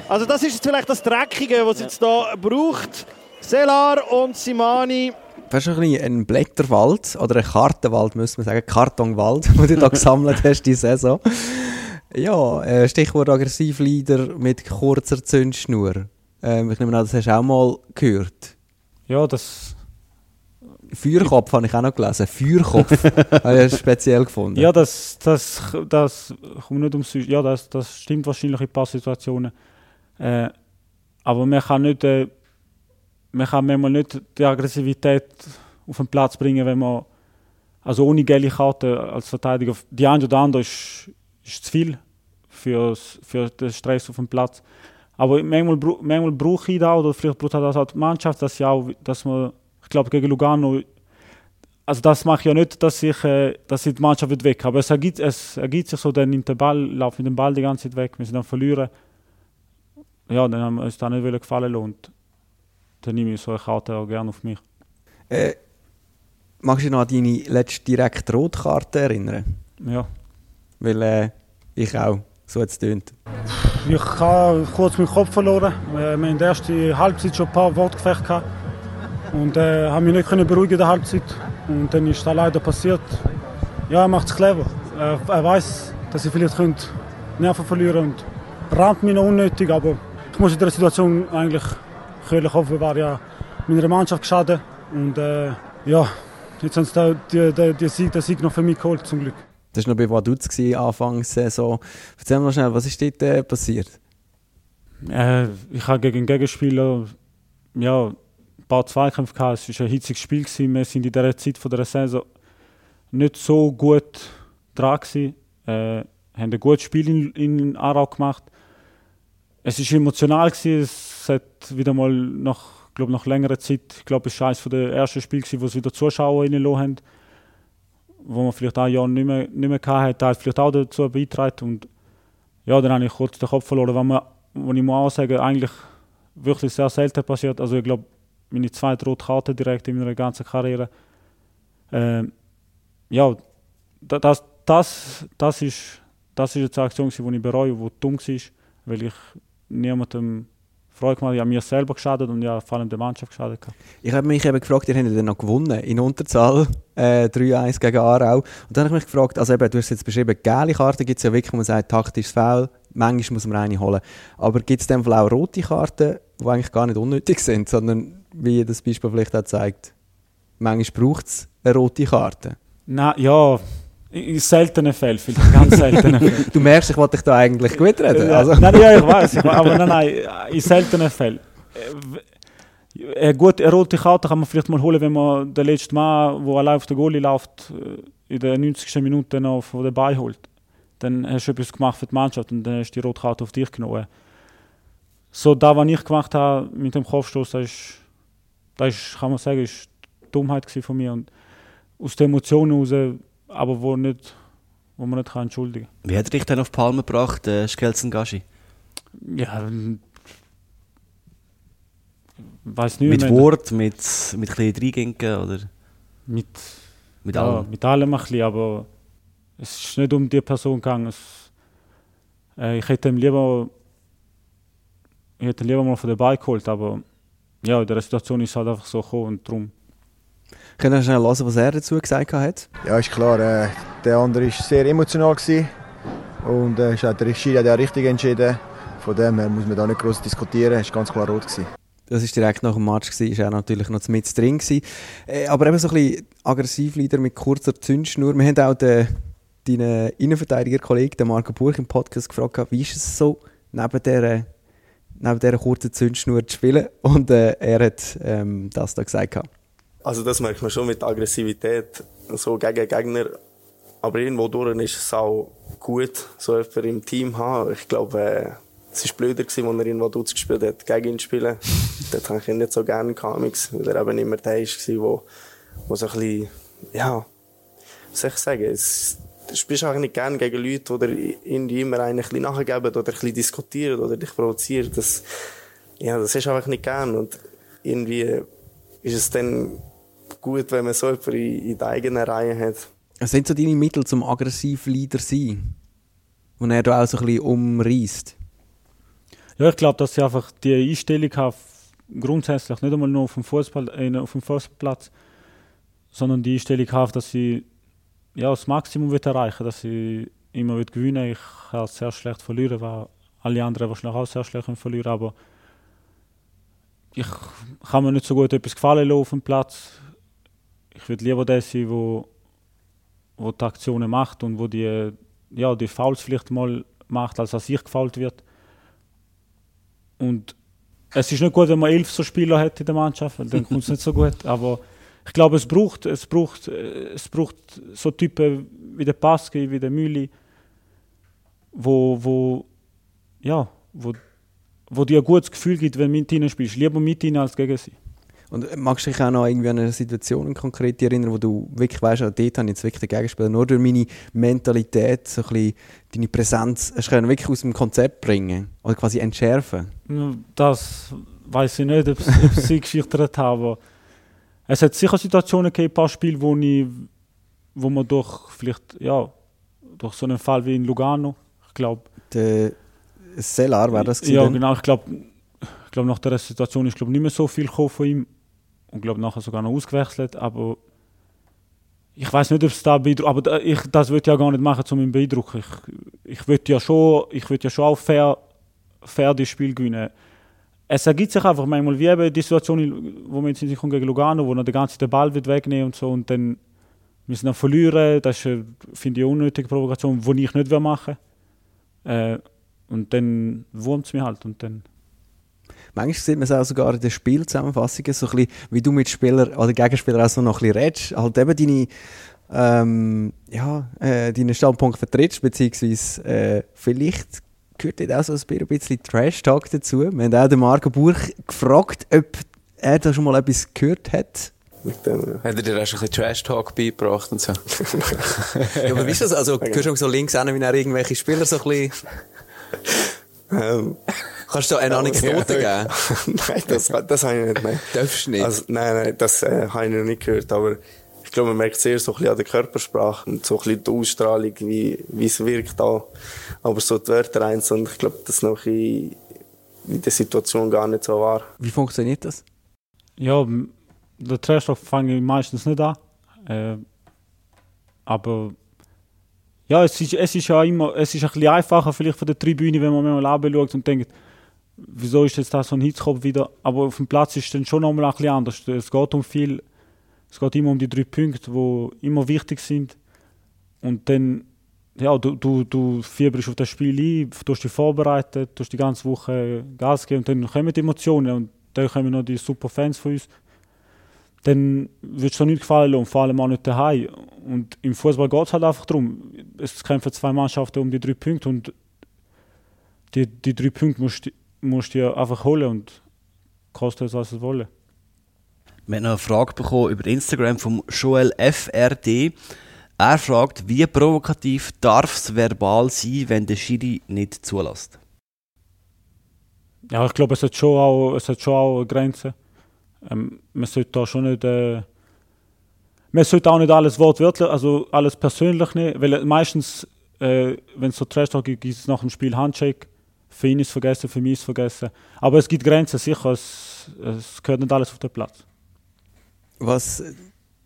Also das ist jetzt vielleicht das Dreckige, was es jetzt da braucht. Selar und Simani. Fast ein, bisschen ein Blätterwald oder ein Kartenwald, müsste man sagen. Kartonwald, den du da gesammelt hast die Saison. Ja, äh, Stichwort Aggressivleader mit kurzer Zündschnur. Ähm, ich nehme an, das hast du auch mal gehört. Ja, das, Feuerkopf habe ich auch noch gelesen. Feuerkopf habe ich speziell gefunden. Ja, das, das, das kommt nicht ums Ja, das, das stimmt wahrscheinlich in ein paar Situationen. Äh, aber man kann nicht, äh, man kann manchmal nicht die Aggressivität auf den Platz bringen, wenn man also ohne gelbe Karte als Verteidiger. Die eine oder andere ist, ist zu viel für, für den Stress auf dem Platz. Aber manchmal, manchmal brauche ich da oder vielleicht braucht das auch die Mannschaft, dass, sie auch, dass man, ich glaube gegen Lugano also das mache ich ja nicht, dass ich, äh, dass ich die Mannschaft wird weg. Aber es ergibt, es ergibt sich so, dann in den Ball, laufen mit dem Ball die ganze Zeit weg, wir sind dann verlieren. Ja, dann haben wir uns da nicht gefallen und dann nehme ich so eine Karte auch gerne auf mich. Äh, magst du dich noch an deine letzte direkte Rotkarte erinnern? Ja. Weil äh, ich auch. So hat tönt. Ich habe kurz meinen Kopf verloren. Äh, Wir haben in der ersten Halbzeit schon ein paar Wortgefechte gehabt. Und äh, haben mich nicht können beruhigen in der Halbzeit. Und dann ist das leider passiert. Ja, er macht es clever. Er, er weiß, dass ich vielleicht könnte Nerven verlieren und rammt mich noch unnötig. Aber ich muss in der Situation eigentlich Köhlich war ja meiner Mannschaft geschadet. Und äh, ja, jetzt haben sie die Sieg, den Sieg noch für mich geholt, zum Glück. Das war noch bei Vaduz, Anfangssaison. Erzähl mal schnell, was ist dort äh, passiert? Äh, ich habe gegen einen Gegenspieler ja, ein paar Zweikämpfe gehabt. Es war ein hitziges Spiel. Gewesen. Wir sind in dieser Zeit der Saison nicht so gut dran. Gewesen. Äh, haben ein gutes Spiel in, in Aarau gemacht. Es war emotional. Gewesen. Es hat wieder mal nach, glaub, nach längerer Zeit, ich glaube, es war eines der ersten Spiele, wo es wieder Zuschauer reingelassen haben. Wo man vielleicht auch Jahr nicht mehr, nicht mehr hatte. Hat vielleicht auch dazu beigetragen. Und ja, dann habe ich kurz den Kopf verloren, weil man wo ich muss auch sagen, eigentlich wirklich sehr selten passiert. Also ich glaube, meine zweite rote Karte direkt in meiner ganzen Karriere. Ähm, ja, da- das, das, das, ist, das ist eine Aktion, die ich bereue, die dumm war, weil ich niemandem Gemacht habe. Ich habe mir selber geschadet und ja, vor allem der Mannschaft geschadet. gehabt. Ich habe mich eben gefragt, ihr habt dann noch gewonnen, in Unterzahl, äh, 3-1 gegen Aarau. Und dann habe ich mich gefragt, also eben, du hast jetzt beschrieben, gelbe Karten gibt es ja wirklich, wo man sagt, taktisches Foul, manchmal muss man eine holen. Aber gibt es dann auch rote Karten, die eigentlich gar nicht unnötig sind, sondern, wie das Beispiel vielleicht auch zeigt, manchmal braucht es eine rote Karte. Na ja, In seltenen Fällen, vielleicht ganz seltenen Fällen. Du merkst, ich wollte dich da eigentlich gut reden. Also, Nein, ja, ich weiß, ich, aber nein, nein, in seltenen Fällen. Äh, Eine gute rote Karte kann man vielleicht mal holen, wenn man den letzten Mann, der allein auf der Goalie läuft, äh, in der 90. Minute noch von den Beinen holt. Dann hast du etwas gemacht für die Mannschaft und dann hast du die rote Karte auf dich genommen. So, das, was ich gemacht habe mit dem Kopfstoß, das ist, das ist, kann man sagen, ist Dummheit von mir und aus den Emotionen raus, aber wo, nicht, wo man nicht kann entschuldigen Wie hat er dich denn auf Palme gebracht, äh, Skelzen Gashi? Ja, weiß nicht Mit mehr. Wort, mit, mit ein bisschen Reinginken oder Mit, mit ja, allem? mit allem ein bisschen, aber es ist nicht um die Person gegangen. Es, äh, ich hätte ihm lieber, ich hätte ihn lieber mal von der Bike geholt, aber ja, in der Situation ist es halt einfach so gekommen und darum. Können wir schnell hören, was er dazu gesagt hat? Ja, ist klar. Äh, der andere war sehr emotional. Gewesen. Und äh, ist auch der Schiri hat ja richtig entschieden. Von dem her muss man da nicht groß diskutieren. Es war ganz klar rot. Gewesen. Das war direkt nach dem Match, gewesen, ist auch natürlich noch mit drin. Gewesen. Äh, aber eben so ein bisschen aggressiv Leader mit kurzer Zündschnur. Wir haben auch den, deinen Innenverteidiger-Kollegen, Marco Burch, im Podcast gefragt, wie ist es so, neben dieser, neben dieser kurzen Zündschnur zu spielen? Und äh, er hat ähm, das da gesagt. gehabt. Also das merkt man schon mit Aggressivität, so gegen Gegner. Aber irgendwo durch ist es auch gut, so jemanden im Team zu haben. Ich glaube, äh, es war blöder, als er in Vaduz gespielt hat, gegen ihn zu spielen. Dort habe ich ihn nicht so gerne gehabt, weil er eben immer der war, wo, wo so ein bisschen, ja, was soll ich sagen, es, du spielst auch nicht gerne gegen Leute, die irgendwie immer einen ein bisschen nachgeben oder ein bisschen diskutieren oder dich provozieren. Das, ja, das ist einfach nicht gern und irgendwie ist es dann gut, wenn man so jemanden in, in der eigenen Reihe hat. Was sind so deine Mittel zum aggressiven Leader sein? Und er da auch so ein bisschen umreißt? Ja, ich glaube, dass sie einfach die Einstellung haben, grundsätzlich nicht einmal nur auf dem, Fußball, äh, auf dem Fußballplatz, sondern die Einstellung haben, dass sie ja, das Maximum wird erreichen dass sie immer wird gewinnen Ich kann sehr schlecht verlieren, weil alle anderen wahrscheinlich auch sehr schlecht verlieren, aber ich kann mir nicht so gut etwas gefallen lassen auf dem Platz. Ich würde lieber der sein, wo, wo die Aktionen macht und wo die, ja, die Fouls vielleicht mal macht, als dass ich gefault wird. Und es ist nicht gut, wenn man elf so Spieler hat in der Mannschaft, weil dann kommt es nicht so gut. Aber ich glaube, es braucht, es braucht, es braucht so Typen wie der Paski, wie der Müli, wo, wo, ja, wo, wo dir ein gutes Gefühl gibt, wenn du mit ihnen spielst. Lieber mit ihnen als gegen sie. Und magst du dich auch noch irgendwie an eine Situation konkret erinnern, wo du wirklich weißt, oh, dort habe ich jetzt wirklich dagegen gespielt, nur durch meine Mentalität, so ein bisschen deine Präsenz, hast du wirklich aus dem Konzept bringen oder quasi entschärfen? Das weiß ich nicht, ob es- sie geschüchtert haben, es hat sicher Situationen gegeben, ein paar Spiele, wo, ich, wo man durch vielleicht, ja, durch so einen Fall wie in Lugano, ich glaube, Der Sellar war das gewesen Ja, dann? genau. Ich glaube, ich glaub, nach der Situation ist glaub, nicht mehr so viel gekommen von ihm. Und glaube nachher sogar noch ausgewechselt. Aber ich weiß nicht, ob es da beeindruckt. Aber da- ich, das würde ja gar nicht machen, um ihn beeindrucken. Ich, ich würde ja schon, ich würd ja schon auch fair, fair das Spiel gewinnen. Es ergibt sich einfach manchmal, wie eben die Situation, wo wir jetzt in gegen Lugano, wo er den ganzen Ball wird wegnehmen und so und dann müssen wir verlieren. Das ist, eine, finde ich, eine unnötige Provokation, die ich nicht will machen äh, Und dann wurmt es mich halt und dann Manchmal sieht man es auch sogar in den Spielzusammenfassungen, so ein bisschen, wie du mit Spielern oder Gegenspielern auch so noch ein bisschen redest, halt eben deine, ähm, ja, äh, deinen Standpunkt vertrittst, beziehungsweise äh, vielleicht gehört dort auch so ein bisschen Trash-Talk dazu. Wir haben auch den Marco Burch gefragt, ob er da schon mal etwas gehört hat. Mit dem, ja. Hat er dir auch schon ein bisschen Trash-Talk beigebracht und so? Ja, aber wie ist das? Also, du hörst du so links hin, wie er irgendwelche Spieler so ein bisschen... Ähm, Kannst du eine Anekdote geben? nein, das, das habe ich nicht. Nein. Darfst du nicht? Also, nein, nein, das äh, habe ich noch nicht gehört. Aber ich glaube, man merkt sehr so ein bisschen an der Körpersprache und so ein bisschen die Ausstrahlung, wie, wie es wirkt da. Aber so die Wörter eins und ich glaube, das noch in, in der Situation gar nicht so war. Wie funktioniert das? Ja, der Trash-Talk fange ich meistens nicht an. Äh, aber ja, es ist, es ist ja immer, es ist ein bisschen einfacher vielleicht von der Tribüne, wenn man mal anschaut und denkt, wieso ist jetzt da so ein Hitzkopf wieder? Aber auf dem Platz ist es dann schon nochmal ein bisschen anders. Es geht um viel, es geht immer um die drei Punkte, die immer wichtig sind. und dann, ja, du, du, du fieberst auf das Spiel ein, du hast dich vorbereitet, du hast die ganze Woche Gas gegeben und dann kommen die Emotionen und dann kommen noch die super Fans von uns. Dann wird es dir nicht gefallen und vor allem auch nicht daheim. Und im Fußball geht es halt einfach darum, es kämpfen zwei Mannschaften um die drei Punkte und die, die drei Punkte musst, musst du dir einfach holen und kostet es, was es wolle. Wir haben noch eine Frage bekommen über Instagram vom Joel FRD. Er fragt, wie provokativ darf es verbal sein, wenn der Schiri nicht zulässt? Ja, ich glaube, es hat schon auch, es hat schon auch Grenzen. Ähm, man sollte da schon nicht. Äh, man sollte auch nicht alles wortwörtlich, also alles persönlich nehmen, weil meistens, äh, wenn es so Trash Talk gibt, gibt es nach dem Spiel Handshake. Für ihn ist es vergessen, für mich ist es vergessen. Aber es gibt Grenzen, sicher. Es, es gehört nicht alles auf den Platz. Was,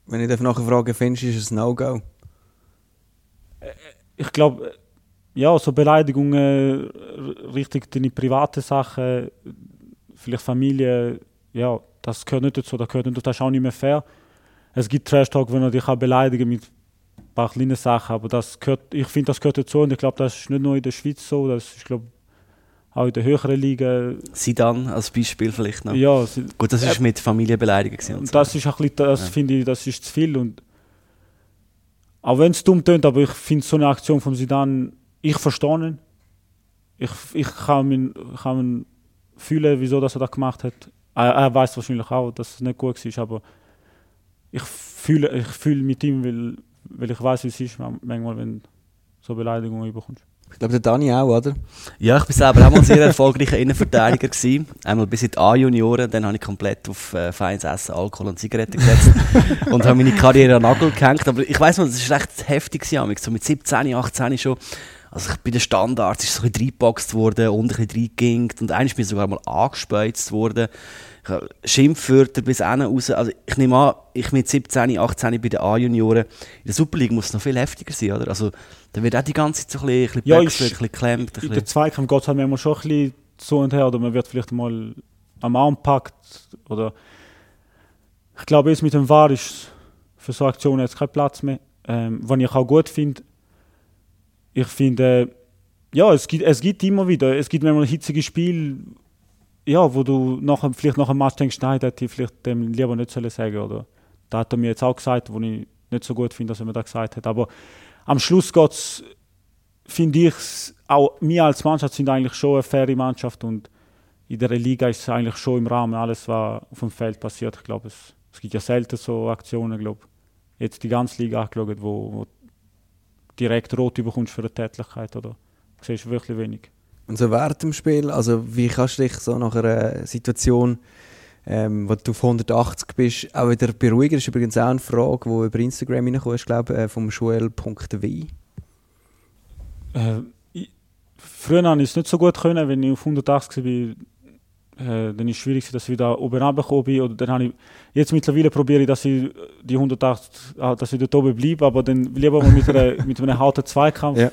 wenn ich nachher frage, findest du, ist es ein No-Go? Ich glaube, ja, so Beleidigungen Richtung deine privaten Sachen, vielleicht Familie, ja, das gehört nicht dazu, das gehört nicht dazu, das ist auch nicht mehr fair. Es gibt Trash-Talk, wenn er dich auch beleidigen mit ein paar kleinen Sachen, aber das gehört, ich finde, das gehört dazu und ich glaube, das ist nicht nur in der Schweiz so, das ist, glaube auch in der höheren Liga. Sie dann als Beispiel vielleicht noch. Ja, Gut, das ist äh, mit Familienbeleidigung. Und so. das ist ein bisschen, das ja. finde ich, das ist zu viel. Und auch wenn es dumm tönt, aber ich finde so eine Aktion von Sidan, ich verstehe ihn. Ich, ich kann ihn, kann ihn fühlen, wieso das er das gemacht hat. Er, er weiß wahrscheinlich auch, dass es nicht gut war, aber ich fühle, ich fühle mit ihm, weil, weil ich weiß, wie es ist, manchmal, wenn du so Beleidigungen überkommst. Ich glaube, der Dani auch, oder? Ja, ich bin selber auch mal ein sehr erfolgreicher Innenverteidiger gewesen. Einmal bis in die A-Junioren, dann habe ich komplett auf äh, feines Essen, Alkohol und Zigaretten gesetzt und habe meine Karriere an den Nagel gehängt. Aber ich weiß mal, das war recht heftig, gewesen, so mit 17, 18 schon. Also ich, bei den Standards ist so ein bisschen reingeboxt worden und ein bisschen reingegingt und eigentlich bin ich sogar mal angespeuzt worden. Schimpfwörter bis hinten raus. Also ich nehme an, ich mit 17, 18 bei den A-Junioren, in der Superliga muss es noch viel heftiger sein, oder? Also da wird auch die ganze Zeit so ein bisschen, ja, backslid, ein bisschen geklemmt. In der Zweikampf geht es halt manchmal schon ein bisschen so und her, oder man wird vielleicht mal am Arm gepackt, oder ich glaube, jetzt mit dem VAR ist für so Aktionen jetzt kein Platz mehr. Ähm, was ich auch gut finde, ich finde, ja, es gibt, es gibt immer wieder, es gibt manchmal hitzige Spiele, ja, wo du nachher, vielleicht nach dem Match denkst, nein, hätte ich vielleicht dem lieber nicht sollen sagen oder da hat er mir jetzt auch gesagt, wo ich nicht so gut finde, dass er mir das gesagt hat. Aber am Schluss geht es, finde ich, auch wir als Mannschaft sind eigentlich schon eine faire Mannschaft und in der Liga ist es eigentlich schon im Rahmen alles, was auf dem Feld passiert. Ich glaube, es, es gibt ja selten so Aktionen, glaube Jetzt die ganze Liga angeschaut, wo, wo direkt rot überkommst für eine Tätlichkeit, oder? Du siehst wirklich wenig. Und so während dem Spiel, also wie kannst du dich so nach einer Situation, ähm, wo du auf 180 bist, auch wieder beruhigen? Das ist übrigens auch eine Frage, die über Instagram reingekommen ist, glaube ich, äh, vom Joel.w. Äh, früher konnte ich es nicht so gut, können, wenn ich auf 180 war. Äh, dann ist es schwierig, dass ich wieder oben runtergekommen bin. Oder dann habe ich, jetzt mittlerweile probiere ich, dass ich die 180, ah, dass ich dort oben bleibe, aber dann lieber mit, einer, mit einem harten Zweikampf. Ja.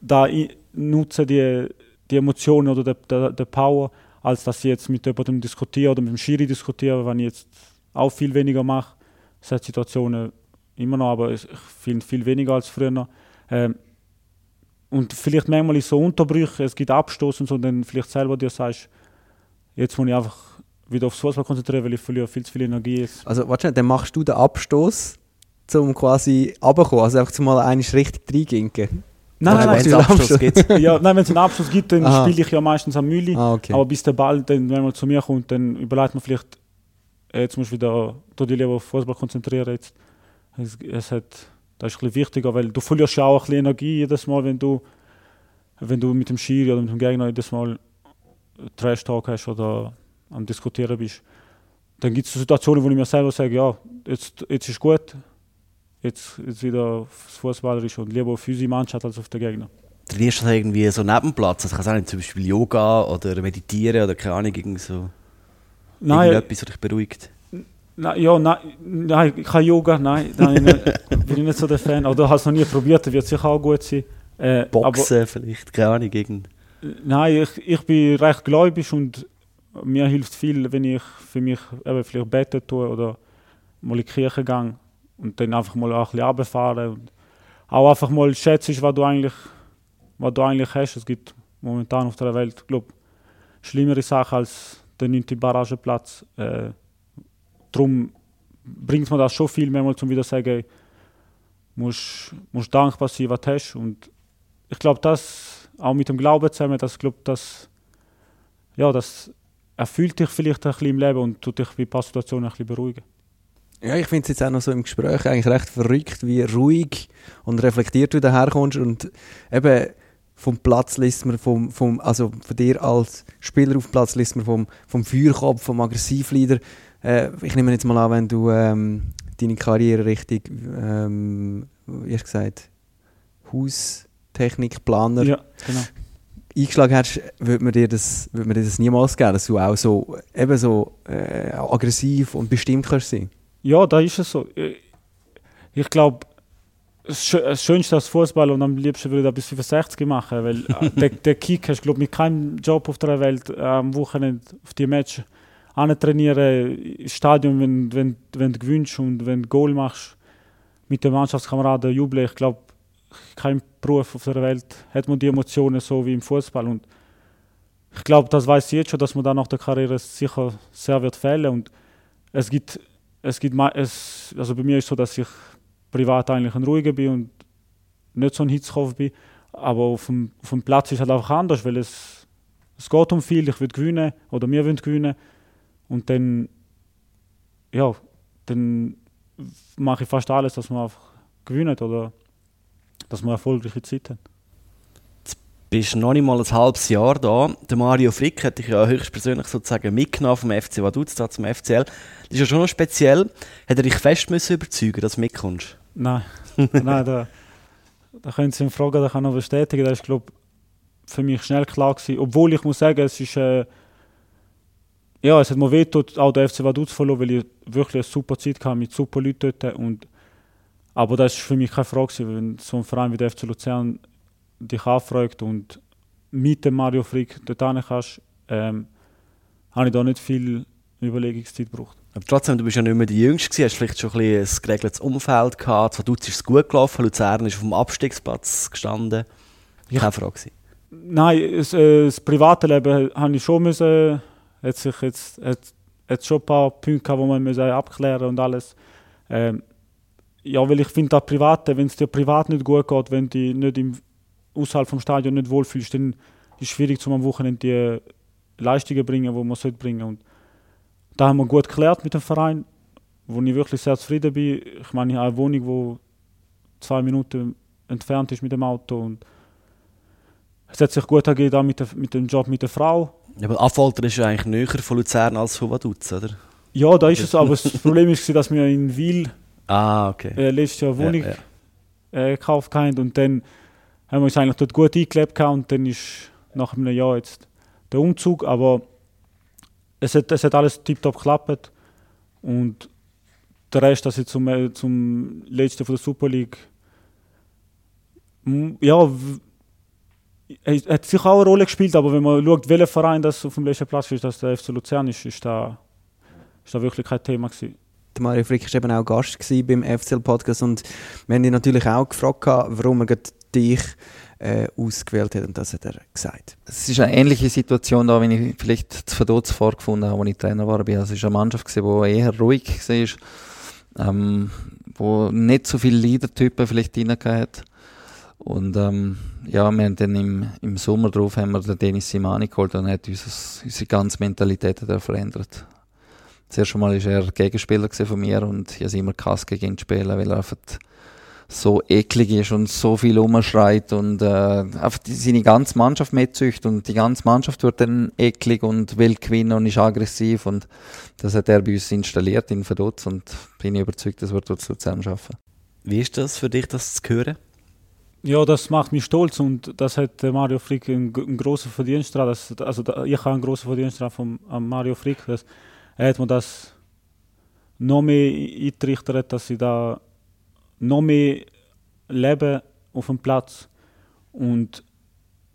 Da nutzen die, die Emotionen oder die, Power, als dass ich jetzt mit jemandem diskutiere oder mit dem Schiri diskutiere, wenn ich jetzt auch viel weniger mache. Es hat Situationen immer noch, aber ich finde viel weniger als früher. Ähm, und vielleicht manchmal so Unterbrüche, es gibt Abstoß und so, und dann vielleicht selber dir sagst, jetzt muss ich einfach wieder aufs Fußball konzentrieren, weil ich verliere viel zu viel Energie. Jetzt. Also warte, dann machst du den Abstoß, um quasi runterzukommen, also einfach mal einen richtig reinginken. Nein, nein, wenn es einen Abschluss gibt. ja, nein, wenn es einen Abschluss gibt, dann spiele ich ja meistens am Mühle. Ah, okay. Aber bis der Ball dann mal zu mir kommt, dann überlegt man vielleicht, jetzt muss ich wieder dich lieber auf Fußball konzentrieren. Jetzt. Es, es hat, das ist ein bisschen wichtiger, weil du verlierst ja auch ein bisschen Energie jedes Mal, wenn du, wenn du mit dem Schiri oder mit dem Gegner jedes Mal Trash-Talk hast oder am Diskutieren bist. Dann gibt es Situationen, wo ich mir selber sage, ja, jetzt, jetzt ist gut, jetzt, jetzt wieder Fußballerisch und lieber auf unsere Mannschaft als auf den Gegner. Trainierst du das irgendwie so Nebenplatz? Also kannst du auch nicht zum Beispiel Yoga oder meditieren oder keine Ahnung, irgend so nein, irgendetwas, was dich beruhigt? Nein, ja, nein, nein, kein Yoga, nein, nein bin ich nicht so der Fan. Oder hast du noch nie probiert, wird sicher auch gut sein. Äh, Boxen aber, vielleicht, keine Ahnung, irgend... Nein, ich, ich bin recht gläubig und mir hilft viel, wenn ich für mich eben vielleicht beten tue oder mal in die Kirche gehe und dann einfach mal ein bisschen runterfahren. auch einfach mal schätzt, was du eigentlich, was du eigentlich hast. Es gibt momentan auf der Welt, glaube schlimmere Sachen als der 9. Barrageplatz. Äh, darum bringt man das schon viel mehrmals zum wieder sagen, musst, musst dankbar sein, was du hast. Und ich glaube, das auch mit dem Glauben zusammen, das glaube das, ja, das erfüllt dich vielleicht ein bisschen im Leben und tut dich bei ein paar Situationen ein bisschen beruhigen. Ja, ich finde es jetzt auch noch so im Gespräch eigentlich recht verrückt, wie ruhig und reflektiert du daherkommst und eben vom Platz liest man, vom, vom, also von dir als Spieler auf Platz liest man vom, vom Feuerkopf, vom Aggressivleader. Äh, ich nehme jetzt mal an, wenn du ähm, deine Karriere richtig, ähm, wie hast du gesagt, Haustechnikplaner Ja, genau. eingeschlagen hast, würde man dir das, würde man dir das niemals geben, dass du auch so, eben so äh, aggressiv und bestimmt kannst sein. Ja, da ist es so. Ich- glaube, das Schö- das Schönste als Fußballer und am liebsten würde ich das bis 65 machen, weil äh, der, der Kick hast du glaub, mit keinem Job auf der Welt äh, am Wochenende auf die Match trainieren, ins Stadion, wenn, wenn, wenn du gewinnst und wenn du Goal machst, mit den Mannschaftskameraden jubeln. Ich glaube, kein Beruf auf der Welt hat man die Emotionen so wie im Fußball und ich glaube, das weiß ich jetzt schon, dass man dann nach der Karriere sicher sehr wird fehlen und es gibt es gibt es, also bei mir ist es so, dass ich privat eigentlich ein ruhiger bin und nicht so ein Hitzkopf bin, aber auf dem, auf dem Platz ist halt einfach anders, weil es, es geht um viel, ich will gewinnen oder wir wollen gewinnen. Und dann ja, dann mache ich fast alles, dass man einfach gewinnt oder dass man erfolgreiche Zeit hat. Bist noch nicht mal ein halbes Jahr da. Der Mario Frick hat dich ja höchstpersönlich sozusagen mitgenommen vom FC Vaduz zum FCL. Das ist ja schon noch speziell. Hat er dich fest müssen überzeugen, dass du mitkommst? Nein, nein da, da können Sie ihn fragen, da kann ich noch bestätigen. Das ist, glaube für mich schnell klar gewesen. Obwohl ich muss sagen, es ist, äh, ja, es hat mir wehtut, auch der FC Vaduz verloren, weil ich wirklich eine super Zeit hatte mit super Leuten dort. Und, aber das ist für mich keine Frage gewesen, wenn so ein Verein wie der FC Luzern dich anfragt und mit dem Mario Frick dort kannst, ähm, habe ich da nicht viel Überlegungszeit gebraucht. Aber trotzdem, du bist ja nicht mehr der Jüngste gewesen, hast vielleicht schon ein, bisschen ein geregeltes Umfeld gehabt. Vaduz ist es gut gelaufen, Luzern ist auf dem Abstiegsplatz gestanden. Keine Frage gewesen. Nein, das, äh, das private Leben habe ich schon müssen, hat sich jetzt, hat, hat schon ein paar Punkte gehabt, die man müssen abklären und alles. Ähm, ja, weil ich finde, das Private, wenn es dir privat nicht gut geht, wenn du nicht im, außerhalb vom Stadion nicht wohlfühlst, dann ist es schwierig, zum am Wochenende die Leistungen bringen, die man sollte bringen. Und da haben wir gut geklärt mit dem Verein, wo ich wirklich sehr zufrieden bin. Ich meine, ich habe eine Wohnung, die zwei Minuten entfernt ist mit dem Auto und es hat sich gut ergeben mit, der, mit dem Job mit der Frau. Aber Affolter ist ja eigentlich näher von Luzern als von Vaduz, oder? Ja, da ist es aber das Problem ist, dass wir in Wil Ah, okay. äh, letztes Jahr eine Wohnung Ja, Äh, gekauft haben und dann haben wir uns eigentlich dort gut eingelebt und dann ist nach einem Jahr jetzt der Umzug, aber es hat, es hat alles tiptop geklappt und der Rest, dass ich zum, äh, zum letzten von der Super League ja, es hat sicher auch eine Rolle gespielt, aber wenn man schaut, welcher Verein das auf dem letzten Platz ist, dass der FC Luzern ist, ist da, ist da wirklich kein Thema gewesen. Der Mario Frick war eben auch Gast beim FCL-Podcast und wir haben ihn natürlich auch gefragt, warum er dich äh, ausgewählt hat und das hat er gesagt. Es ist eine ähnliche Situation da, wenn ich vielleicht zu Verdutz vorgefunden habe, als ich Trainer war. Also es war eine Mannschaft, die eher ruhig war, ähm, wo nicht so viele Leader-Typen vielleicht hat. Und ähm, ja, wir haben dann im, im Sommer drauf haben wir den Dennis Simani geholt und hat unser, unsere ganze Mentalität er verändert. Zuerst einmal war er Gegenspieler von mir und ich habe immer gehasst gegen ihn spielen, weil er einfach so eklig ist und so viel umschreit und äh, einfach die, seine ganze Mannschaft mitzücht und die ganze Mannschaft wird dann eklig und will gewinnen und ist aggressiv und das hat er bei uns installiert in Verdutz und bin ich überzeugt, dass wir dort zusammen schaffen. Wie ist das für dich, das zu hören? Ja, das macht mich stolz und das hat der Mario Frick einen, einen großen Verdienst. Das, also ich habe einen großen Verdienst dran von Mario Frick. Das, er hat mir das noch mehr eingerichtet, dass ich da noch mehr lebe auf dem Platz. Und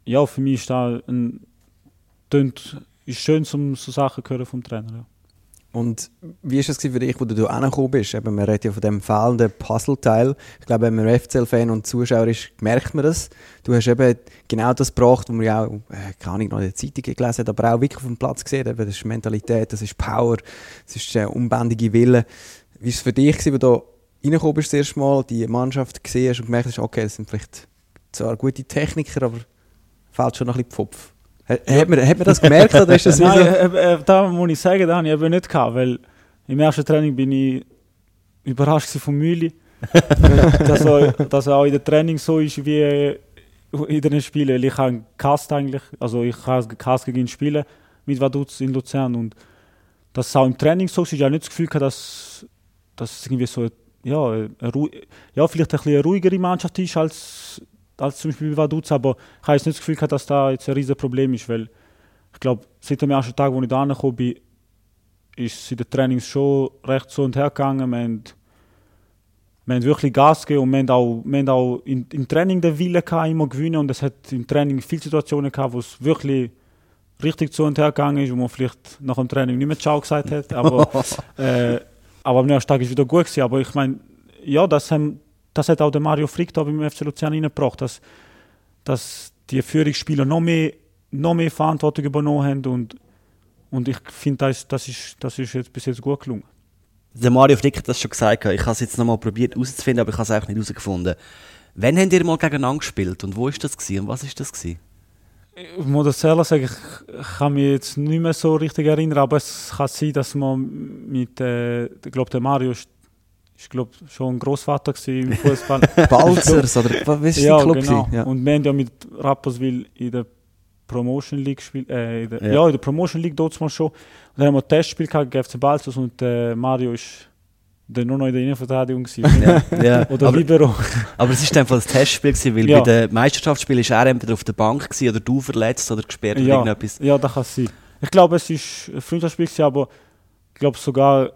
ja, für mich ist da ein, tönt, ist schön, zum so Sachen hören vom Trainer. Ja. Und wie war das für dich, wo du da angekommen bist? Eben, man redet ja von dem fehlenden Puzzleteil. Ich glaube, wenn man FCL-Fan und Zuschauer ist, merkt man das. Du hast eben genau das gebracht, was man ja auch, äh, keine Ahnung, noch in der Zeitung gelesen hat, aber auch wirklich auf dem Platz gesehen hat. Das ist Mentalität, das ist Power, das ist der unbändige Wille. Wie war es für dich, wo du reingekommen bist, das erste Mal, die Mannschaft gesehen hast und gemerkt hast, okay, das sind vielleicht zwar gute Techniker, aber fehlt schon noch ein bisschen Pfupf? Hat, hat, man, hat man das gemerkt oder ist das Nein, äh, äh, da muss ich sagen, da habe ich eben nicht gehabt, weil im ersten Training bin ich überrascht von Mühle, dass, er, dass er auch in der Training so ist wie in den Spielen. Ich habe Cast eigentlich, also ich habe Cast gegen spielen mit Vaduz in Luzern und dass es auch im Training so ist, ich habe nicht das Gefühl gehabt, dass, dass es irgendwie so ja, eine, ja, vielleicht ein bisschen eine ruhigere Mannschaft ist als als zum Beispiel bei Vaduz, aber ich habe jetzt nicht das Gefühl gehabt, dass da jetzt ein riesiges Problem ist, weil ich glaube, seit dem ersten Tag, wo ich da angekommen bin, ist es in den Trainings schon recht so und her gegangen. Wir haben, wir haben wirklich Gas gegeben und wir haben auch, wir haben auch in, im Training den Willen gehabt, immer gewinnen und es hat im Training viele Situationen gehabt, wo es wirklich richtig zu und her gegangen ist, wo man vielleicht nach dem Training nicht mehr Ciao gesagt hat, aber, äh, aber am nächsten Tag ist es wieder gut gewesen. Aber ich meine, ja, das haben das hat auch der Mario Frick da beim FC Luzern reingebracht, dass, dass die Führungsspieler noch mehr, noch mehr Verantwortung übernommen haben und, und ich finde, das, das, ist, das ist jetzt bis jetzt gut gelungen. Der Mario Frick hat das schon gesagt, ich habe es jetzt nochmal probiert herauszufinden, aber ich habe es auch nicht herausgefunden. Wann habt ihr mal gegeneinander gespielt und wo war das gewesen und was ist das gewesen? Ich muss das selber sagen, ich kann mich jetzt nicht mehr so richtig erinnern, aber es kann sein, dass man mit, äh, ich glaube, der Mario ich glaube schon ein Großvater im Fußball. Balzers oder was ist ja, Club? Genau. Ja. Und wir haben ja mit Rapperswil in der Promotion League gespielt, äh, in der, ja. ja. in der Promotion League dort mal schon. Und dann haben wir ein Testspiel gehabt gegen FC Balzers und äh, Mario ist dann nur noch in der Innenverteidigung gewesen. ja, ja. Oder aber, Libero. aber es war einfach ein Testspiel gewesen, weil ja. bei den Meisterschaftsspielen ist er entweder auf der Bank gewesen, oder du verletzt oder gesperrt ja. oder irgendetwas. Ja, das kann sein. Ich glaube, es war ein Freundschaftsspiel gewesen, aber ich glaube sogar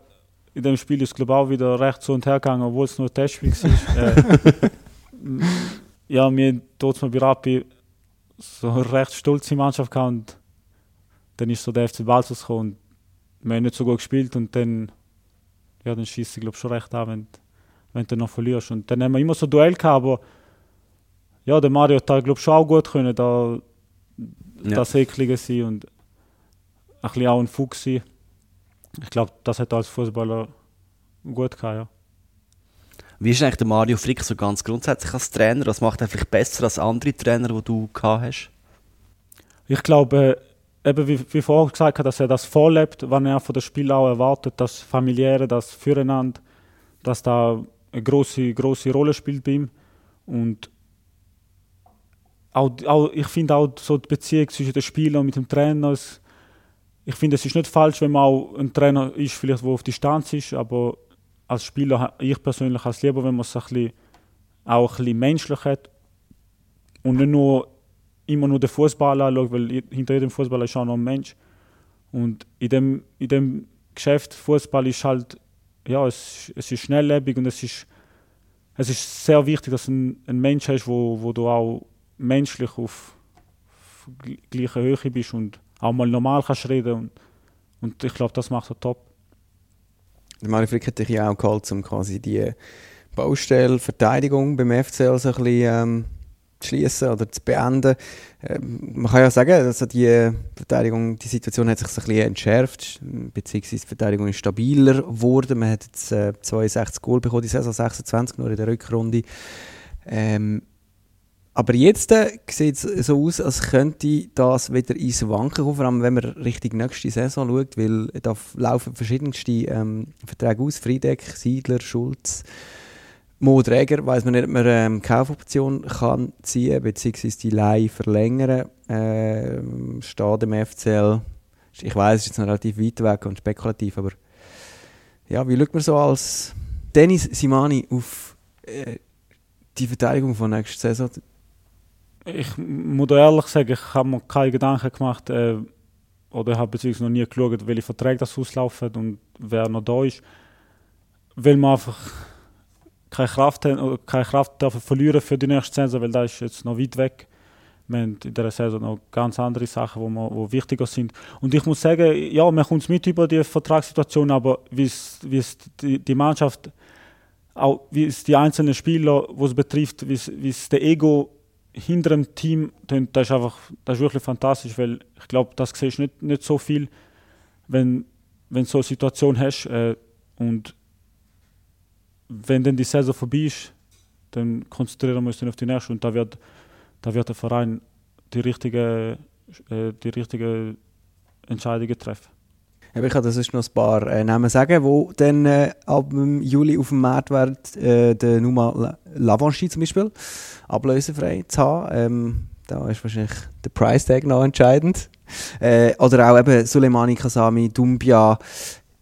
in dem Spiel ist glaube auch wieder recht so und her gegangen, obwohl es nur ein Testspiel war. äh, ja, wir mal bei Rappi so eine recht stolze Mannschaft gehabt und dann ist so der FC Balzers gekommen und wir haben nicht so gut gespielt und dann, ja, dann schießt ich glaube schon recht an, wenn, wenn du noch verlierst. Und dann haben wir immer so Duell gehabt, aber ja, der Mario hat da glaube schon auch gut können, da ja. das Eklige sein und ein bisschen auch ein Fuchs sein ich glaube, das hat als Fußballer gut gehabt, ja. Wie ist eigentlich der Mario Frick so ganz grundsätzlich als Trainer? Was macht er vielleicht besser als andere Trainer, die du gehabt hast? Ich glaube, eben wie, wie vorher gesagt habe, dass er das vorlebt, was er von den Spielern auch erwartet, das Familiäre, das Füreinander, dass da eine große große Rolle spielt bei ihm. Und auch, auch ich finde auch so die Beziehung zwischen den Spielern und mit dem Trainer, es, ich finde, es ist nicht falsch, wenn man auch ein Trainer ist, vielleicht wo auf Distanz ist, aber als Spieler, ich persönlich als lieber, wenn man es ein bisschen, auch ein bisschen menschlich hat und nicht nur immer nur den Fußball anschaut, weil hinter jedem Fußballer ist auch noch ein Mensch. Und in dem, in dem Geschäft Fußball ist halt, ja, es, es ist schnelllebig und es ist, es ist sehr wichtig, dass du ein, ein Mensch hast, wo, wo du auch menschlich auf, auf gleicher Höhe bist und auch mal normal kannst reden und, und ich glaube, das macht er top. Der Mario Frick hat dich ja auch geholt, um quasi die Baustelle Verteidigung beim FCL so ein bisschen ähm, schließen oder zu beenden. Ähm, man kann ja sagen, also die Verteidigung, die Situation hat sich so ein bisschen entschärft, beziehungsweise die Verteidigung ist stabiler geworden. Man hat jetzt äh, 62 Goal bekommen, die Saison 26 nur in der Rückrunde. Ähm, aber jetzt äh, sieht es so aus, als könnte das wieder ins Wanken kommen, vor allem wenn man Richtung nächste Saison schaut, weil da laufen verschiedenste ähm, Verträge aus, Friedeck, Siedler, Schulz, Mo Träger, weiss man nicht, ob man ähm, Kaufoption kann ziehen beziehungsweise die Leihe verlängern. Äh, steht im FCL, ich weiß, es ist jetzt noch relativ weit weg und spekulativ, aber ja, wie schaut man so als Dennis Simani auf äh, die Verteidigung von nächster Saison? Ich muss ehrlich sagen, ich habe mir keine Gedanken gemacht äh, oder habe beziehungsweise noch nie geschaut, welche Verträge das auslaufen und wer noch da ist. Weil man einfach keine Kraft, haben, keine Kraft verlieren für die nächste Saison, weil da ist jetzt noch weit weg. wir haben in dieser Saison noch ganz andere Sachen, die wo, wo wichtiger sind. Und ich muss sagen, ja, man kommt mit über die Vertragssituation, aber wie es die, die Mannschaft, auch wie es die einzelnen Spieler, wo es betrifft, wie es der Ego hinter dem Team, das ist einfach, das ist wirklich fantastisch, weil ich glaube, das siehst du nicht, nicht so viel, wenn, wenn du so eine Situation hast äh, und wenn dann die Saison vorbei ist, dann konzentrieren wir uns dann auf die nächste und da wird, da wird der Verein die richtige, äh, die richtige Entscheidungen treffen. ich kann das noch ein paar äh, Namen sagen, die dann äh, ab Juli auf dem Markt werden. Äh, der Numa Lavanchy zum Beispiel, ablösefrei zu haben. Ähm, da ist wahrscheinlich der Price Tag noch entscheidend. Äh, oder auch eben Suleimani Kasami, Dumbia,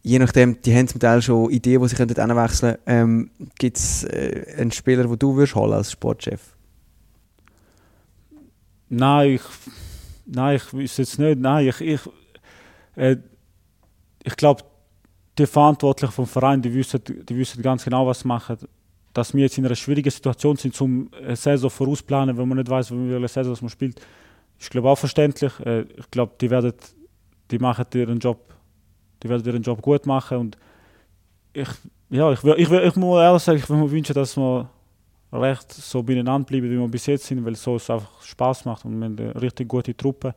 je nachdem, die haben zum Teil schon Ideen, die sie könnten wechseln könnten. Ähm, Gibt es äh, einen Spieler, den du würdest holen als Sportchef? Nein, ich, nein, ich wüsste jetzt nicht. Nein, ich, ich, äh, ich glaube, die Verantwortlichen vom Verein, die wissen, die wissen ganz genau, was sie machen. Dass wir jetzt in einer schwierigen Situation sind, zum eine Saison vorausplanen, wenn man nicht weiß, wie eine Saison man spielt, ist glaube auch verständlich. Äh, ich glaube, die werden, die machen ihren Job die werden ihren Job gut machen und ich, ja, ich, ich, ich, ich muss ehrlich sagen, ich würde mir wünschen, dass wir recht so beieinander bleiben, wie wir bis jetzt sind, weil so es einfach Spaß macht und wir haben eine richtig gute Truppe.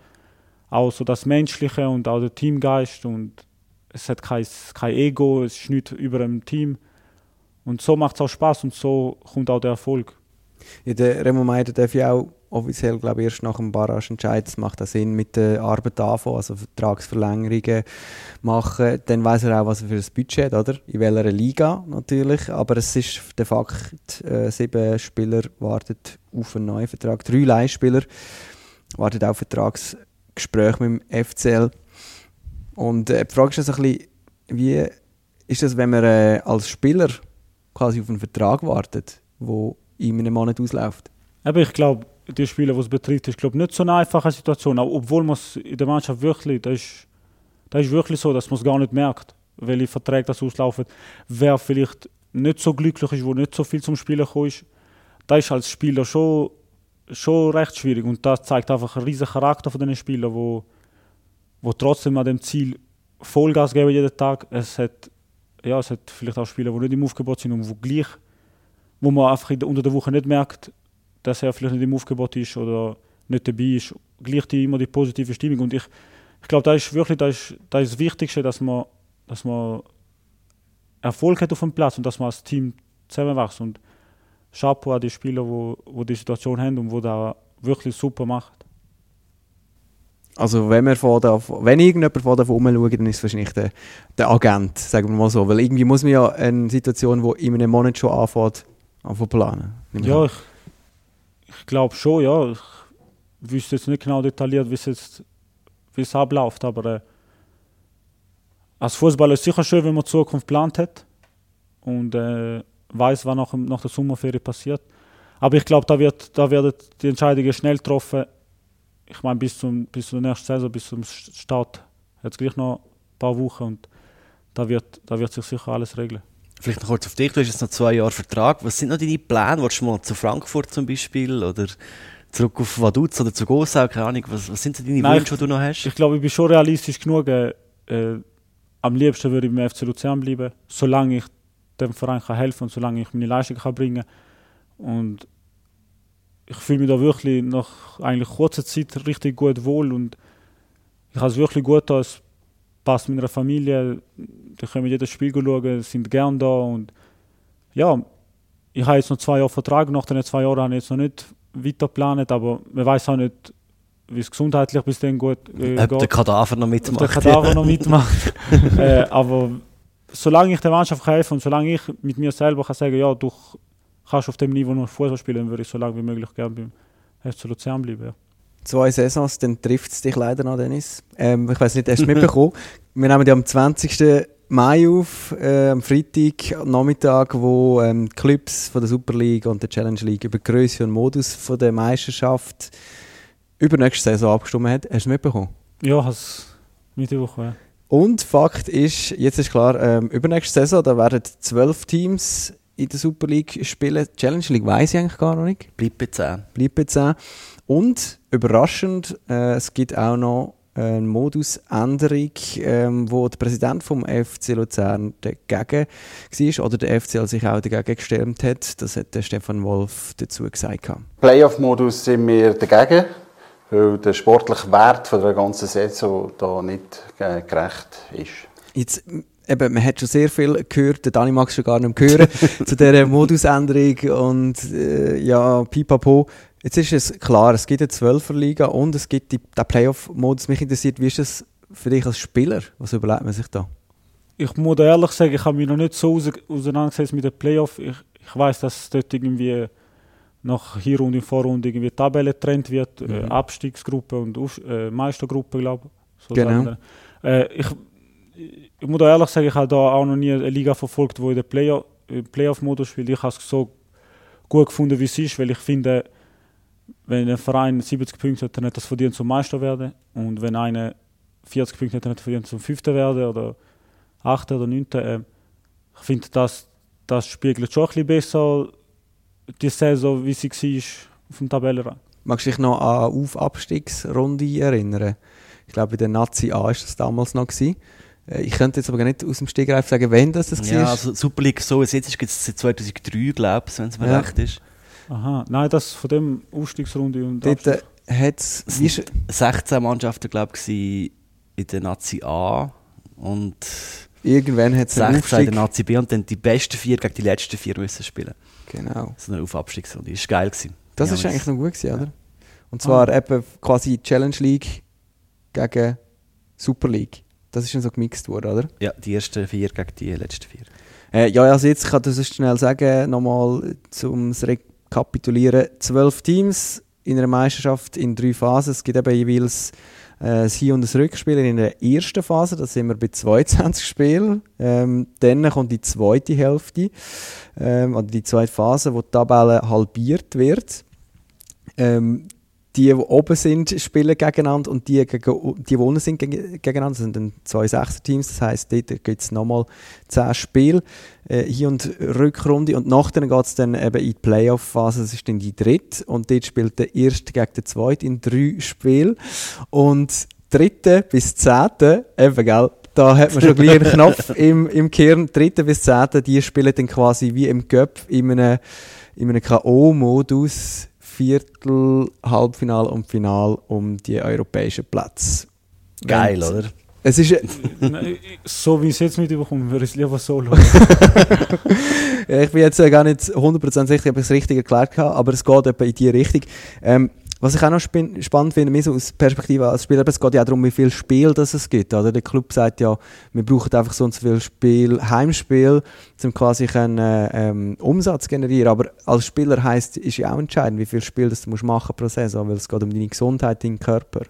Auch so das Menschliche und auch der Teamgeist und es hat kein, kein Ego, es ist nicht über dem Team. Und so macht es auch Spaß und so kommt auch der Erfolg. Ja, der Remo Meider darf ja auch offiziell, glaube ich, erst nach dem Barrageentscheid. Es macht auch Sinn, mit der Arbeit anfangen, also Vertragsverlängerungen machen. Dann weiß er auch, was er für ein Budget hat, oder? In welcher Liga natürlich. Aber es ist de facto, äh, sieben Spieler warten auf einen neuen Vertrag. Drei Leihspieler warten auf Vertragsgespräche mit dem FCL. Und äh, die Frage ist also ein bisschen, wie ist das, wenn man äh, als Spieler quasi auf einen Vertrag wartet, der in einem Monat ausläuft? Aber ich glaube, die Spieler, die es betrifft, ist glaube nicht so eine einfache Situation. Obwohl man es in der Mannschaft wirklich, das ist, das ist wirklich so, dass man es gar nicht merkt, welche Verträge das auslaufen. Wer vielleicht nicht so glücklich ist, wo nicht so viel zum Spielen ist, das ist als Spieler schon, schon recht schwierig. Und das zeigt einfach einen riesen Charakter von den Spielern, wo, wo trotzdem an dem Ziel Vollgas geben jeden Tag. Es hat, ja, es hat vielleicht auch Spieler, die nicht im Aufgebot sind und wo gleich, wo man einfach unter der Woche nicht merkt, dass er vielleicht nicht im Aufgebot ist oder nicht dabei ist, gleich die, immer die positive Stimmung. Und ich, ich glaube, da ist wirklich das, ist, das, ist das Wichtigste, dass man, dass man Erfolg hat auf dem Platz und dass man als Team zusammenwächst. Und Chapeau an die Spieler, wo, wo die Situation haben und die das wirklich super machen. Also wenn, wir von da, wenn irgendjemand von davon umschaut, dann ist es wahrscheinlich der, der Agent, sagen wir mal so. Weil irgendwie muss man ja eine Situation, die in einem Monat schon anfängt, anfangen planen. Ja, ich, ich glaube schon, ja. Ich wüsste jetzt nicht genau detailliert, wie es jetzt wie es abläuft, aber äh, als Fußballer ist es sicher schön, wenn man die Zukunft geplant hat und äh, weiß, was nach, nach der Sommerferie passiert. Aber ich glaube, da, wird, da werden die Entscheidungen schnell getroffen. Ich meine, bis, zum, bis zur nächsten Saison, bis zum Start, es gleich noch ein paar Wochen und da wird, da wird sich sicher alles regeln. Vielleicht noch kurz auf dich, du hast jetzt noch zwei Jahre Vertrag. Was sind noch deine Pläne? Willst du mal zu Frankfurt zum Beispiel oder zurück auf Vaduz oder zu Gossau? Keine Ahnung. Was, was sind deine Nein, Wünsche, die du noch hast? Ich glaube, ich bin schon realistisch genug. Äh, am liebsten würde ich im FC Luzern bleiben, solange ich dem Verein kann helfen und solange ich meine Leistung kann bringen Und ich fühle mich da wirklich nach eigentlich kurzer Zeit richtig gut wohl und ich habe es wirklich gut da passt mit meiner Familie, die können jedes Spiel schauen, sind gern da und ja, ich habe jetzt noch zwei Jahre Vertrag, nach den zwei Jahren habe ich jetzt noch nicht weiter geplant, aber man weiß auch nicht, wie es gesundheitlich bis dann gut äh, Ob geht. der Kadaver noch mitmacht. der Kadaver noch mitmacht. äh, aber solange ich der Mannschaft helfe und solange ich mit mir selber kann sagen, ja, du kannst auf dem Niveau noch Fußball spielen, würde ich so lange wie möglich gerne beim FC Luzern bleiben. Ja zwei Saisons, dann trifft es dich leider noch, Dennis. Ähm, ich weiß nicht, hast du mitbekommen? Wir nehmen ja am 20. Mai auf, äh, am Freitag Nachmittag, wo ähm, die Clubs von der Super League und der Challenge League über Größe und Modus von der Meisterschaft über nächste Saison abgestimmt haben. Hast du mitbekommen? Ja, has mitbekommen. Ja. Und Fakt ist, jetzt ist klar, ähm, übernächste Saison, da werden zwölf Teams in der Super League spielen. Die Challenge League weiß ich eigentlich gar noch nicht. Bleibt bei 10. Bleibt bei 10. Und überraschend, äh, es gibt auch noch eine Modusänderung, ähm, wo der Präsident vom FC Luzern dagegen war oder der FCL sich auch dagegen gestemmt hat. Das hat der Stefan Wolf dazu gesagt. Playoff-Modus sind wir dagegen, weil der sportliche Wert von der ganzen Saison da nicht äh, gerecht ist. Jetzt, eben, man hat schon sehr viel gehört, der Dani mag es schon gar nicht mehr hören, zu dieser Modusänderung und äh, ja, pipapo. Jetzt ist es klar, es gibt eine Zwölferliga und es gibt die, den Playoff-Modus. Mich interessiert, wie ist das für dich als Spieler? Was überlegt man sich da? Ich muss ehrlich sagen, ich habe mich noch nicht so ause- auseinandergesetzt mit den Playoff. Ich, ich weiß, dass dort irgendwie nach Hinrunde und Vorrunde irgendwie Tabelle getrennt wird, äh, Mhm. Abstiegsgruppe und Auf äh, Meistergruppe, glaube ich. So Genau. Äh, ich, ich muss ehrlich sagen, ich habe da auch noch nie eine Liga verfolgt, wo in der äh, Playoff-Modus spielt. Ich habe es so gut gefunden, wie es ist, weil ich finde, wenn ein Verein 70 Punkte hat, dann hat er es verdient zum Meister werden. Und wenn einer 40 Punkte hat, dann hat er verdient zum Fünften werden oder Achten oder Neunten. Äh, ich finde, das, das spiegelt schon ein bisschen besser die Saison, wie sie war auf dem Tabellenrang. Magst du dich noch an eine Auf-Abstiegsrunde erinnern? Ich glaube, bei der Nazi A war das damals noch. Gewesen. Äh, Ich könnte jetzt aber gar nicht aus dem Stegreif sagen, wann das, das Ja, war. also Super League so wie es jetzt ist, gibt es seit 2003, glaube ich, wenn es mir Ja. recht ist. Aha, nein, das von dem Aufstiegsrunde und Dort Abstieg- äh, hat es... Es waren 16 Mannschaften, glaube ich, in der Nazi A und Irgendwann hat es einen 16 in der. Nazi B und dann die besten vier gegen die letzten vier müssen spielen. Genau. So eine Aufabstiegsrunde. Das war geil. Gewesen. Das Ja, ist eigentlich noch gut gewesen, oder? Und Ah. zwar eben quasi Challenge League gegen Super League. Das ist dann so gemixt worden, oder? Ja, die ersten vier gegen die letzten vier. Äh, ja, also jetzt kann ich das schnell sagen, nochmal zum Rekapitulieren. Zwölf Teams in einer Meisterschaft in drei Phasen. Es gibt eben jeweils äh, das Hin- und das Rückspiel in der ersten Phase. Da sind wir bei 22 Spielen. Ähm, dann kommt die zweite Hälfte, ähm, oder die zweite Phase, wo die Tabelle halbiert wird. Ähm, die, die oben sind, spielen gegeneinander und die, gegen, die, die unten sind, gegen- gegeneinander. Das sind dann zwei Sechser-Teams. Das heisst, dort gibt es nochmal zehn Spiele, äh, Hin- und Rückrunde. Und nachher geht es dann eben in die Playoff-Phase. Das ist dann die dritte. Und dort spielt der Erste gegen den Zweiten in drei Spielen. Und dritte bis zehnte, eben, gell, da hat man schon gleich einen Knopf im, im Kern. Dritte bis zehnte, die spielen dann quasi wie im Cup in einem, in einem K.O.-Modus. Viertel, Halbfinal und Final um die europäischen Plätze. Geil, Wenn- oder? Es ist, Nein, so wie ich es jetzt mitbekomme, würde ich es lieber so schauen. Ja, ich bin jetzt äh, gar nicht 100% sicher, ob ich es richtig erklärt habe, aber es geht etwa in die Richtung. Ähm, was ich auch noch spannend finde, mir so aus Perspektive als Spieler, eben, es geht ja auch darum, wie viel Spiel das es gibt. Oder? Der Club sagt ja, wir brauchen einfach so und so viel Spiel, Heimspiel, um quasi äh, ähm, Umsatz generieren. Aber als Spieler heisst, ist ja auch entscheidend, wie viel Spiel das du musst machen pro Saison, weil es geht um deine Gesundheit, deinen Körper.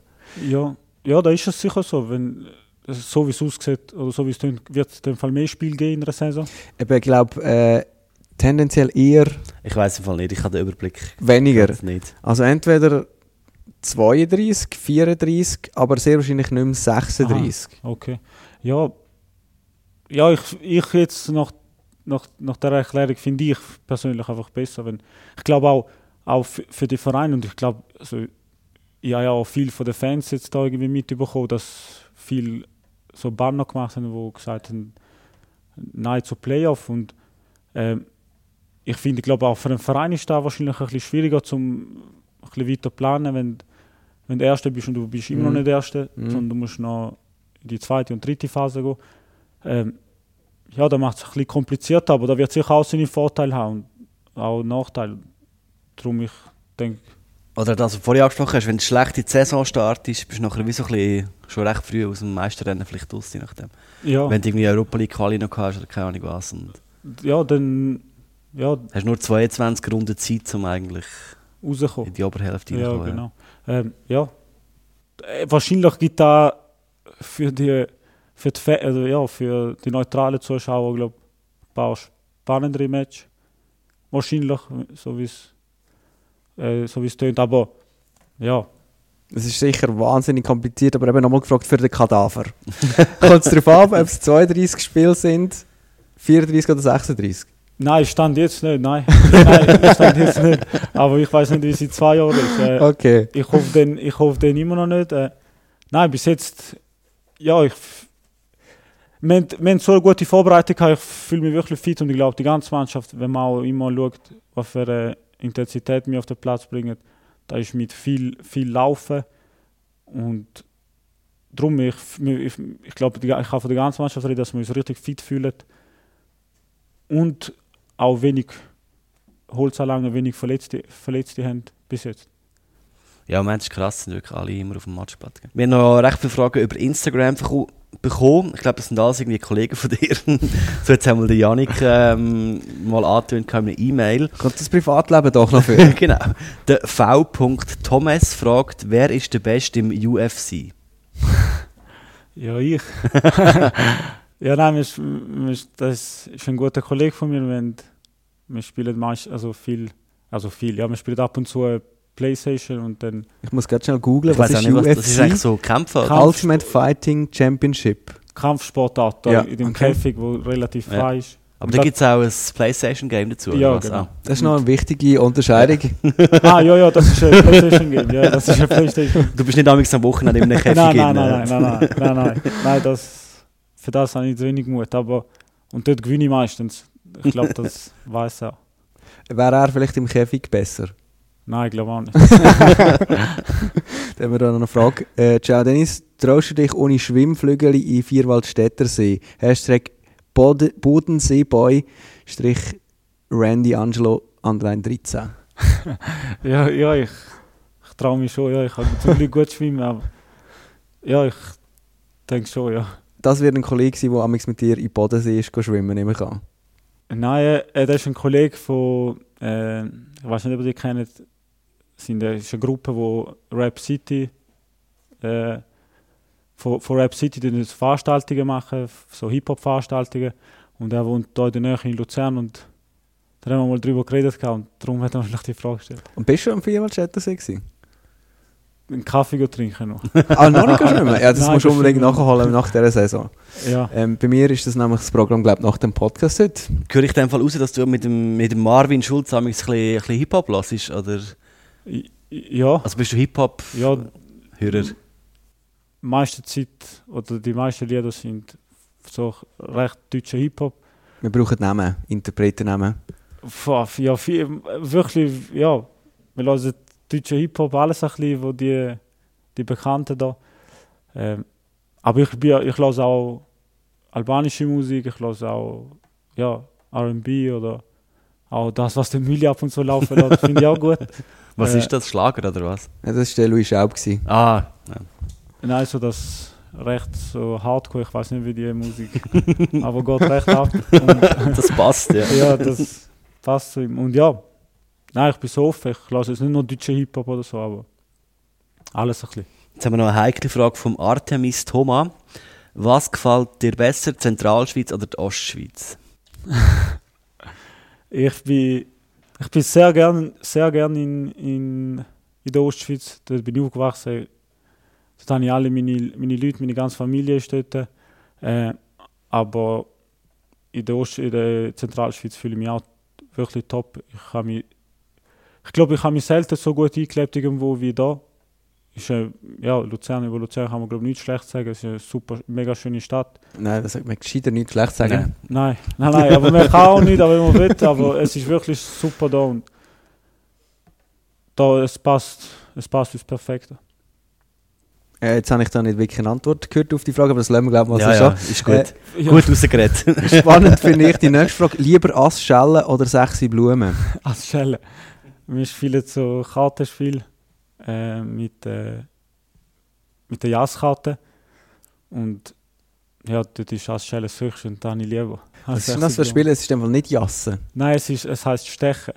ja, ja, da ist es sicher so. Wenn, so wie es aussieht oder so wie es tönt, wird es in dem Fall mehr Spiel geben in einer Saison. Eben, ich glaube, äh, tendenziell eher Ich weiß im Fall nicht, ich habe den Überblick. weniger. Also entweder 32, 34, aber sehr wahrscheinlich nicht mehr 36. Aha, okay. Ja, ja ich, ich jetzt nach, nach, nach der Erklärung finde ich persönlich einfach besser. Wenn, ich glaube auch, auch für, die Vereine und ich glaube, also, ich habe ja auch viel von den Fans jetzt da irgendwie mitbekommen, dass viel so Banner gemacht haben, wo gesagt haben, nein zu Playoff und ähm, ich finde, ich glaube auch für den Verein ist da wahrscheinlich ein bisschen schwieriger zum ein bisschen weiter planen, wenn, wenn du Erster bist und du bist immer noch Mhm. nicht Erster, Mhm. sondern du musst noch in die zweite und dritte Phase gehen. Ähm, ja, da macht es ein bisschen komplizierter, aber da wird sicher auch seine Vorteile haben und auch Nachteile. Darum ich denke, Oder das, was du vorhin angesprochen hast, wenn du schlecht in die Saison startest, bist du nachher wie so ein bisschen schon recht früh aus dem Meisterrennen vielleicht raus, nachdem. Ja. Wenn du irgendwie Europa League Quali noch hast oder keine Ahnung was. Und ja, dann ja, hast nur 22 Runden Zeit, um eigentlich rauskommen. in die Oberhälfte Ja, reinzukommen, genau. Ähm, ja. Äh, wahrscheinlich gibt da für die, für die, also, ja, für die neutralen Zuschauer, glaube ein paar spannendere Matches. Wahrscheinlich, so wie es äh, so tönt. Aber ja, Es ist sicher wahnsinnig kompliziert, aber eben nochmal gefragt für den Kadaver. Kommt es darauf an, ob es 32 Spiele sind, 34 oder 36? Nein, stand jetzt nicht, nein. nein, stand jetzt nicht. Aber ich weiß nicht, wie es in zwei Jahren ist. Äh, Okay. Ich hoffe den, ich hoffe den immer noch nicht. Äh, nein, bis jetzt, ja, ich. Wir haben, wir haben so eine gute Vorbereitung gehabt, ich fühle mich wirklich fit und ich glaube, die ganze Mannschaft, wenn man auch immer schaut, was für eine Intensität wir auf den Platz bringen, da ist mit viel, viel Laufen und darum, ich, ich, ich glaube, die- ich kann von der ganzen Mannschaft reden, dass wir uns richtig fit fühlen und auch wenig Holzanlagen, wenig Verletzte, Verletzte haben bis jetzt. Ja, im Moment ist krass, sind wirklich alle immer auf dem Matchplatz. gell. Wir haben noch recht viele Fragen über Instagram bekommen. Ich glaube, das sind alles irgendwie Kollegen von dir. so jetzt haben wir den Janik ähm, mal angetönt in einer E-Mail. Kommt das Privatleben doch noch für? genau. Der V. Thomas fragt, wer ist der Beste im UFC? Ja, ich. Ja, nein, wir, ist- das ist ein guter Kollege von mir. Wir, haben- wir spielen meist, also viel, also viel, ja, wir spielen ab und zu Playstation und dann Ich muss ganz schnell googlen, Ich was weiss ist auch nicht, was- UFC? das ist eigentlich so Kämpfer, oder? Ultimate Fighting Championship. Kampfsportart da Ja, in dem okay. Käfig, wo relativ Ja. frei ist. Aber da gibt es auch ein Playstation-Game dazu. oder Ja, was genau. auch? Das ist noch eine wichtige Unterscheidung. ah, ja, ja, das ist ein Playstation-Game. Ja, das ist ein Playstation. Du bist nicht am Wochenende in einem Käfig nein, nein, nein, nein, nein, nein, nein, nein, das, für das habe ich zu wenig Mut. Aber, und dort gewinne ich meistens. Ich glaube, das weiß er. Wäre er vielleicht im Käfig besser? Nein, ich glaube auch nicht. Dann haben wir da noch eine Frage. Äh, ciao Dennis, traust du dich ohne Schwimmflügel in Vierwaldstättersee? Hashtag Bod Bodenseeboy Strich Randy Angelo Underline 13. ja, ja, ich, ich traue mich schon. Ja, ich kann zum Glück gut schwimmen, aber ja, ich denke schon, ja. Das wird ein Kollege sein, der mit dir in Bodensee ist schwimmen, nehme ich an. Nein, äh, das ist ein Kollege von, äh, ich weiß nicht, ob ihr die kennt, sind, das ist eine Gruppe, wo Rap City, äh, von, von Rap City die Veranstaltungen machen, so Hip-Hop-Veranstaltungen. Und er wohnt hier in der Nähe in Luzern und da haben wir mal drüber geredet und darum hat er mir die Frage gestellt. Und bist du am Vierwaldstättersee gewesen? Einen Kaffee go trinken noch. ah, noch nicht schwimmen? Ja, das Nein, musst du unbedingt nachholen nach dieser Saison. Ja. Ähm, bei mir ist das nämlich das Programm, glaube nach dem Podcast heute. Höre ich in dem Fall raus, dass du mit dem, mit dem Marvin Schulz amigs ein bisschen, ein bisschen Hip-Hop hörst, oder? Ja. Also bist du Hip-Hop-Hörer? Ja. meiste Zeit oder die meisten Lieder sind so recht deutscher Hip-Hop. Wir brauchen Namen, Interpretennamen. Boah, Ja, viel, wirklich, ja. Wir hören deutschen Hip-Hop, alles ein bisschen, wo die, die Bekannten da. Ähm, aber ich, bin, ich höre auch albanische Musik, ich höre auch ja, R&B oder auch das, was der Mülli ab und zu laufen lässt, finde ich auch gut. Was Äh, ist das, Schlager oder was? Ja, das war der Louis Schaub. gewesen. Ah, ja. Nein, so das recht so Hardcore, ich weiß nicht wie die Musik, aber geht recht ab. Und, Das passt, ja. ja, das passt zu ihm. Und ja, nein, ich bin so offen, ich lasse jetzt nicht nur deutsche Hip-Hop oder so, aber alles ein bisschen. Jetzt haben wir noch eine heikle Frage vom Artemis Thoma. Was gefällt dir besser, die Zentralschweiz oder die Ostschweiz? Ich bin, ich bin sehr gern, sehr gern in, in, in der Ostschweiz. Dort bin ich aufgewachsen. Dort habe ich alle meine, meine Leute, meine ganze Familie ist dort. Äh, aber in der, Ost, in der Zentralschweiz fühle ich mich auch wirklich top. Ich, habe mich, ich glaube, ich habe mich selten so gut eingelebt irgendwo wie da. Ist, äh, ja, Luzern, über Luzern kann man glaube ich nichts schlecht sagen. Es ist eine super, mega schöne Stadt. Nein, das sagt man gescheiter nicht schlecht sagen. Nein, nein, nein, aber man kann auch nicht, aber wenn man will, aber es ist wirklich super da und da, es passt, es passt uns perfekt. Äh, jetzt habe ich da nicht wirklich eine Antwort gehört auf die Frage, aber das lassen wir glaube ich mal Ja, so ja, ist gut. Äh, Gut rausgeredet. Spannend finde ich die nächste Frage. Lieber Assschellen oder sechsi Blumen? Als Schelle. Wir spielen so Kartenspiel äh, mit, äh, mit der Jasskarte und ja, dort ist als Schelle das höchste und da habe ich lieber. Was als ist das für ein Spiel? Es ist einfach nicht Jassen. Nein, es, ist, es heisst Stechen.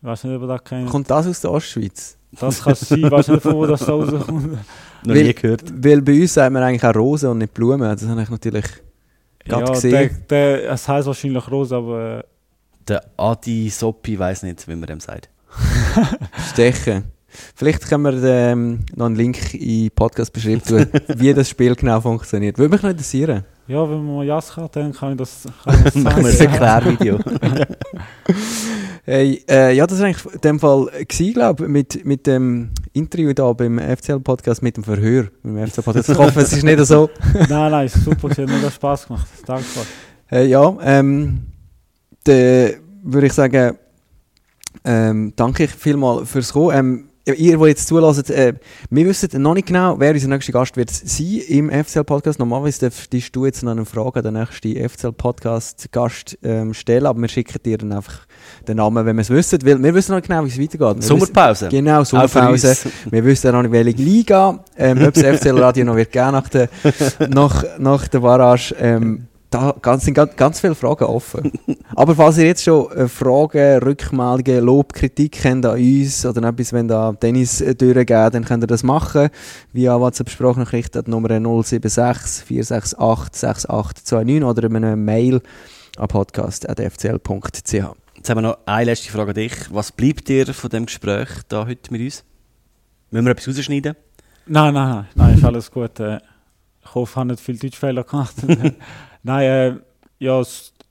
Ich weiß nicht, ob ihr das kennt. Kommt das aus der Ostschweiz? Das kann sein, ich weiß nicht, von wo das so rauskommt. Noch nie gehört. Weil bei uns sagt man eigentlich auch Rosen und nicht Blumen. Das habe ich natürlich gerade Ja, gesehen. der, der, es heisst wahrscheinlich Rose, aber äh, Der Adi Soppi weiß nicht, wie man dem sagt. Stechen. Vielleicht können wir ähm, noch einen Link in die Podcast-Beschreibung tun, wie das Spiel genau funktioniert. Würde mich noch interessieren. Ja, wenn man Jas hat, dann kann ich das, kann ich das Machen wir ein sagen. Erklärvideo. Hey, äh, ja, das war eigentlich in dem Fall, glaube mit, mit dem Interview da beim FCL-Podcast, mit dem Verhör beim FCL-Podcast. Ich hoffe, es ist nicht so. nein, nein, es ist super, es hat mega Spass gemacht. Danke. Äh, ja, ähm, würde ich sagen, ähm, danke ich vielmal fürs Kommen. Ähm, ihr, die jetzt zulässt, äh, wir wissen noch nicht genau, wer unser nächster Gast wird sein im FCL-Podcast. Normalerweise darfst du jetzt noch eine Frage an den nächsten FCL-Podcast-Gast ähm, stellen, aber wir schicken dir dann einfach den Namen, wenn wir es wissen, weil wir wissen noch nicht genau, wie es weitergeht. Wir Sommerpause. Wissen, genau, Sommerpause. Wir wissen noch nicht, welche Liga, ähm, ob das FCL-Radio noch wird geben nach der, nach, nach der Barrage. Ähm, da ganz, sind ganz, ganz viele Fragen offen. Aber falls ihr jetzt schon äh, Fragen, Rückmeldungen, Lob, Kritik habt an uns oder etwas, wenn da Tennis äh, durchgeht, dann könnt ihr das machen. Via WhatsApp-Sprachnachricht an die Nummer 076 468 6829 oder über eine Mail an podcast.fcl.ch. Jetzt haben wir noch eine letzte Frage an dich. Was bleibt dir von dem Gespräch da heute mit uns? Müssen wir etwas rausschneiden? Nein, nein, nein, nein, ist alles gut. Äh, Ich hoffe, ich habe nicht viel Deutschfehler gemacht. nein, äh, ja,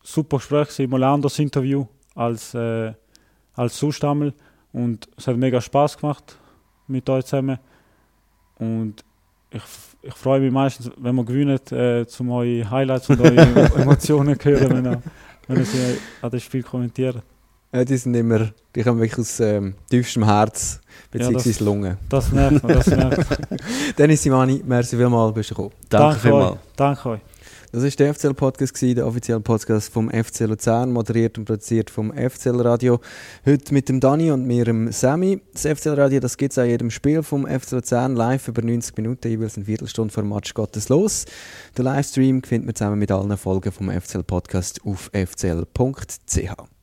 super Gespräch, mal ein anderes Interview als, äh, als einmal. Und es hat mega Spaß gemacht mit euch zusammen. Und ich, ich freue mich meistens, wenn wir gewinnen, äh, zum eure Highlights und eure Emotionen hören, wenn ihr, wenn ihr sie an das Spiel kommentiert. Ja, die sind immer, die kommen wirklich aus ähm, tiefstem Herz, beziehungsweise das- Lungen. das merkt man, das merkt Dennis Simani, merci vielmals, bist du gekommen. Danke Euch, danke euch. Das war der FCL-Podcast, gewesen, der offizielle Podcast vom FC Luzern, moderiert und produziert vom FCL-Radio. Heute mit dem Dani und mir, dem Sammy. Das FCL-Radio, das gibt es an jedem Spiel vom FC Luzern live über 90 Minuten, jeweils eine Viertelstunde vor Match geht es los. Den Livestream findet man zusammen mit allen Folgen vom FCL-Podcast auf fcl.ch.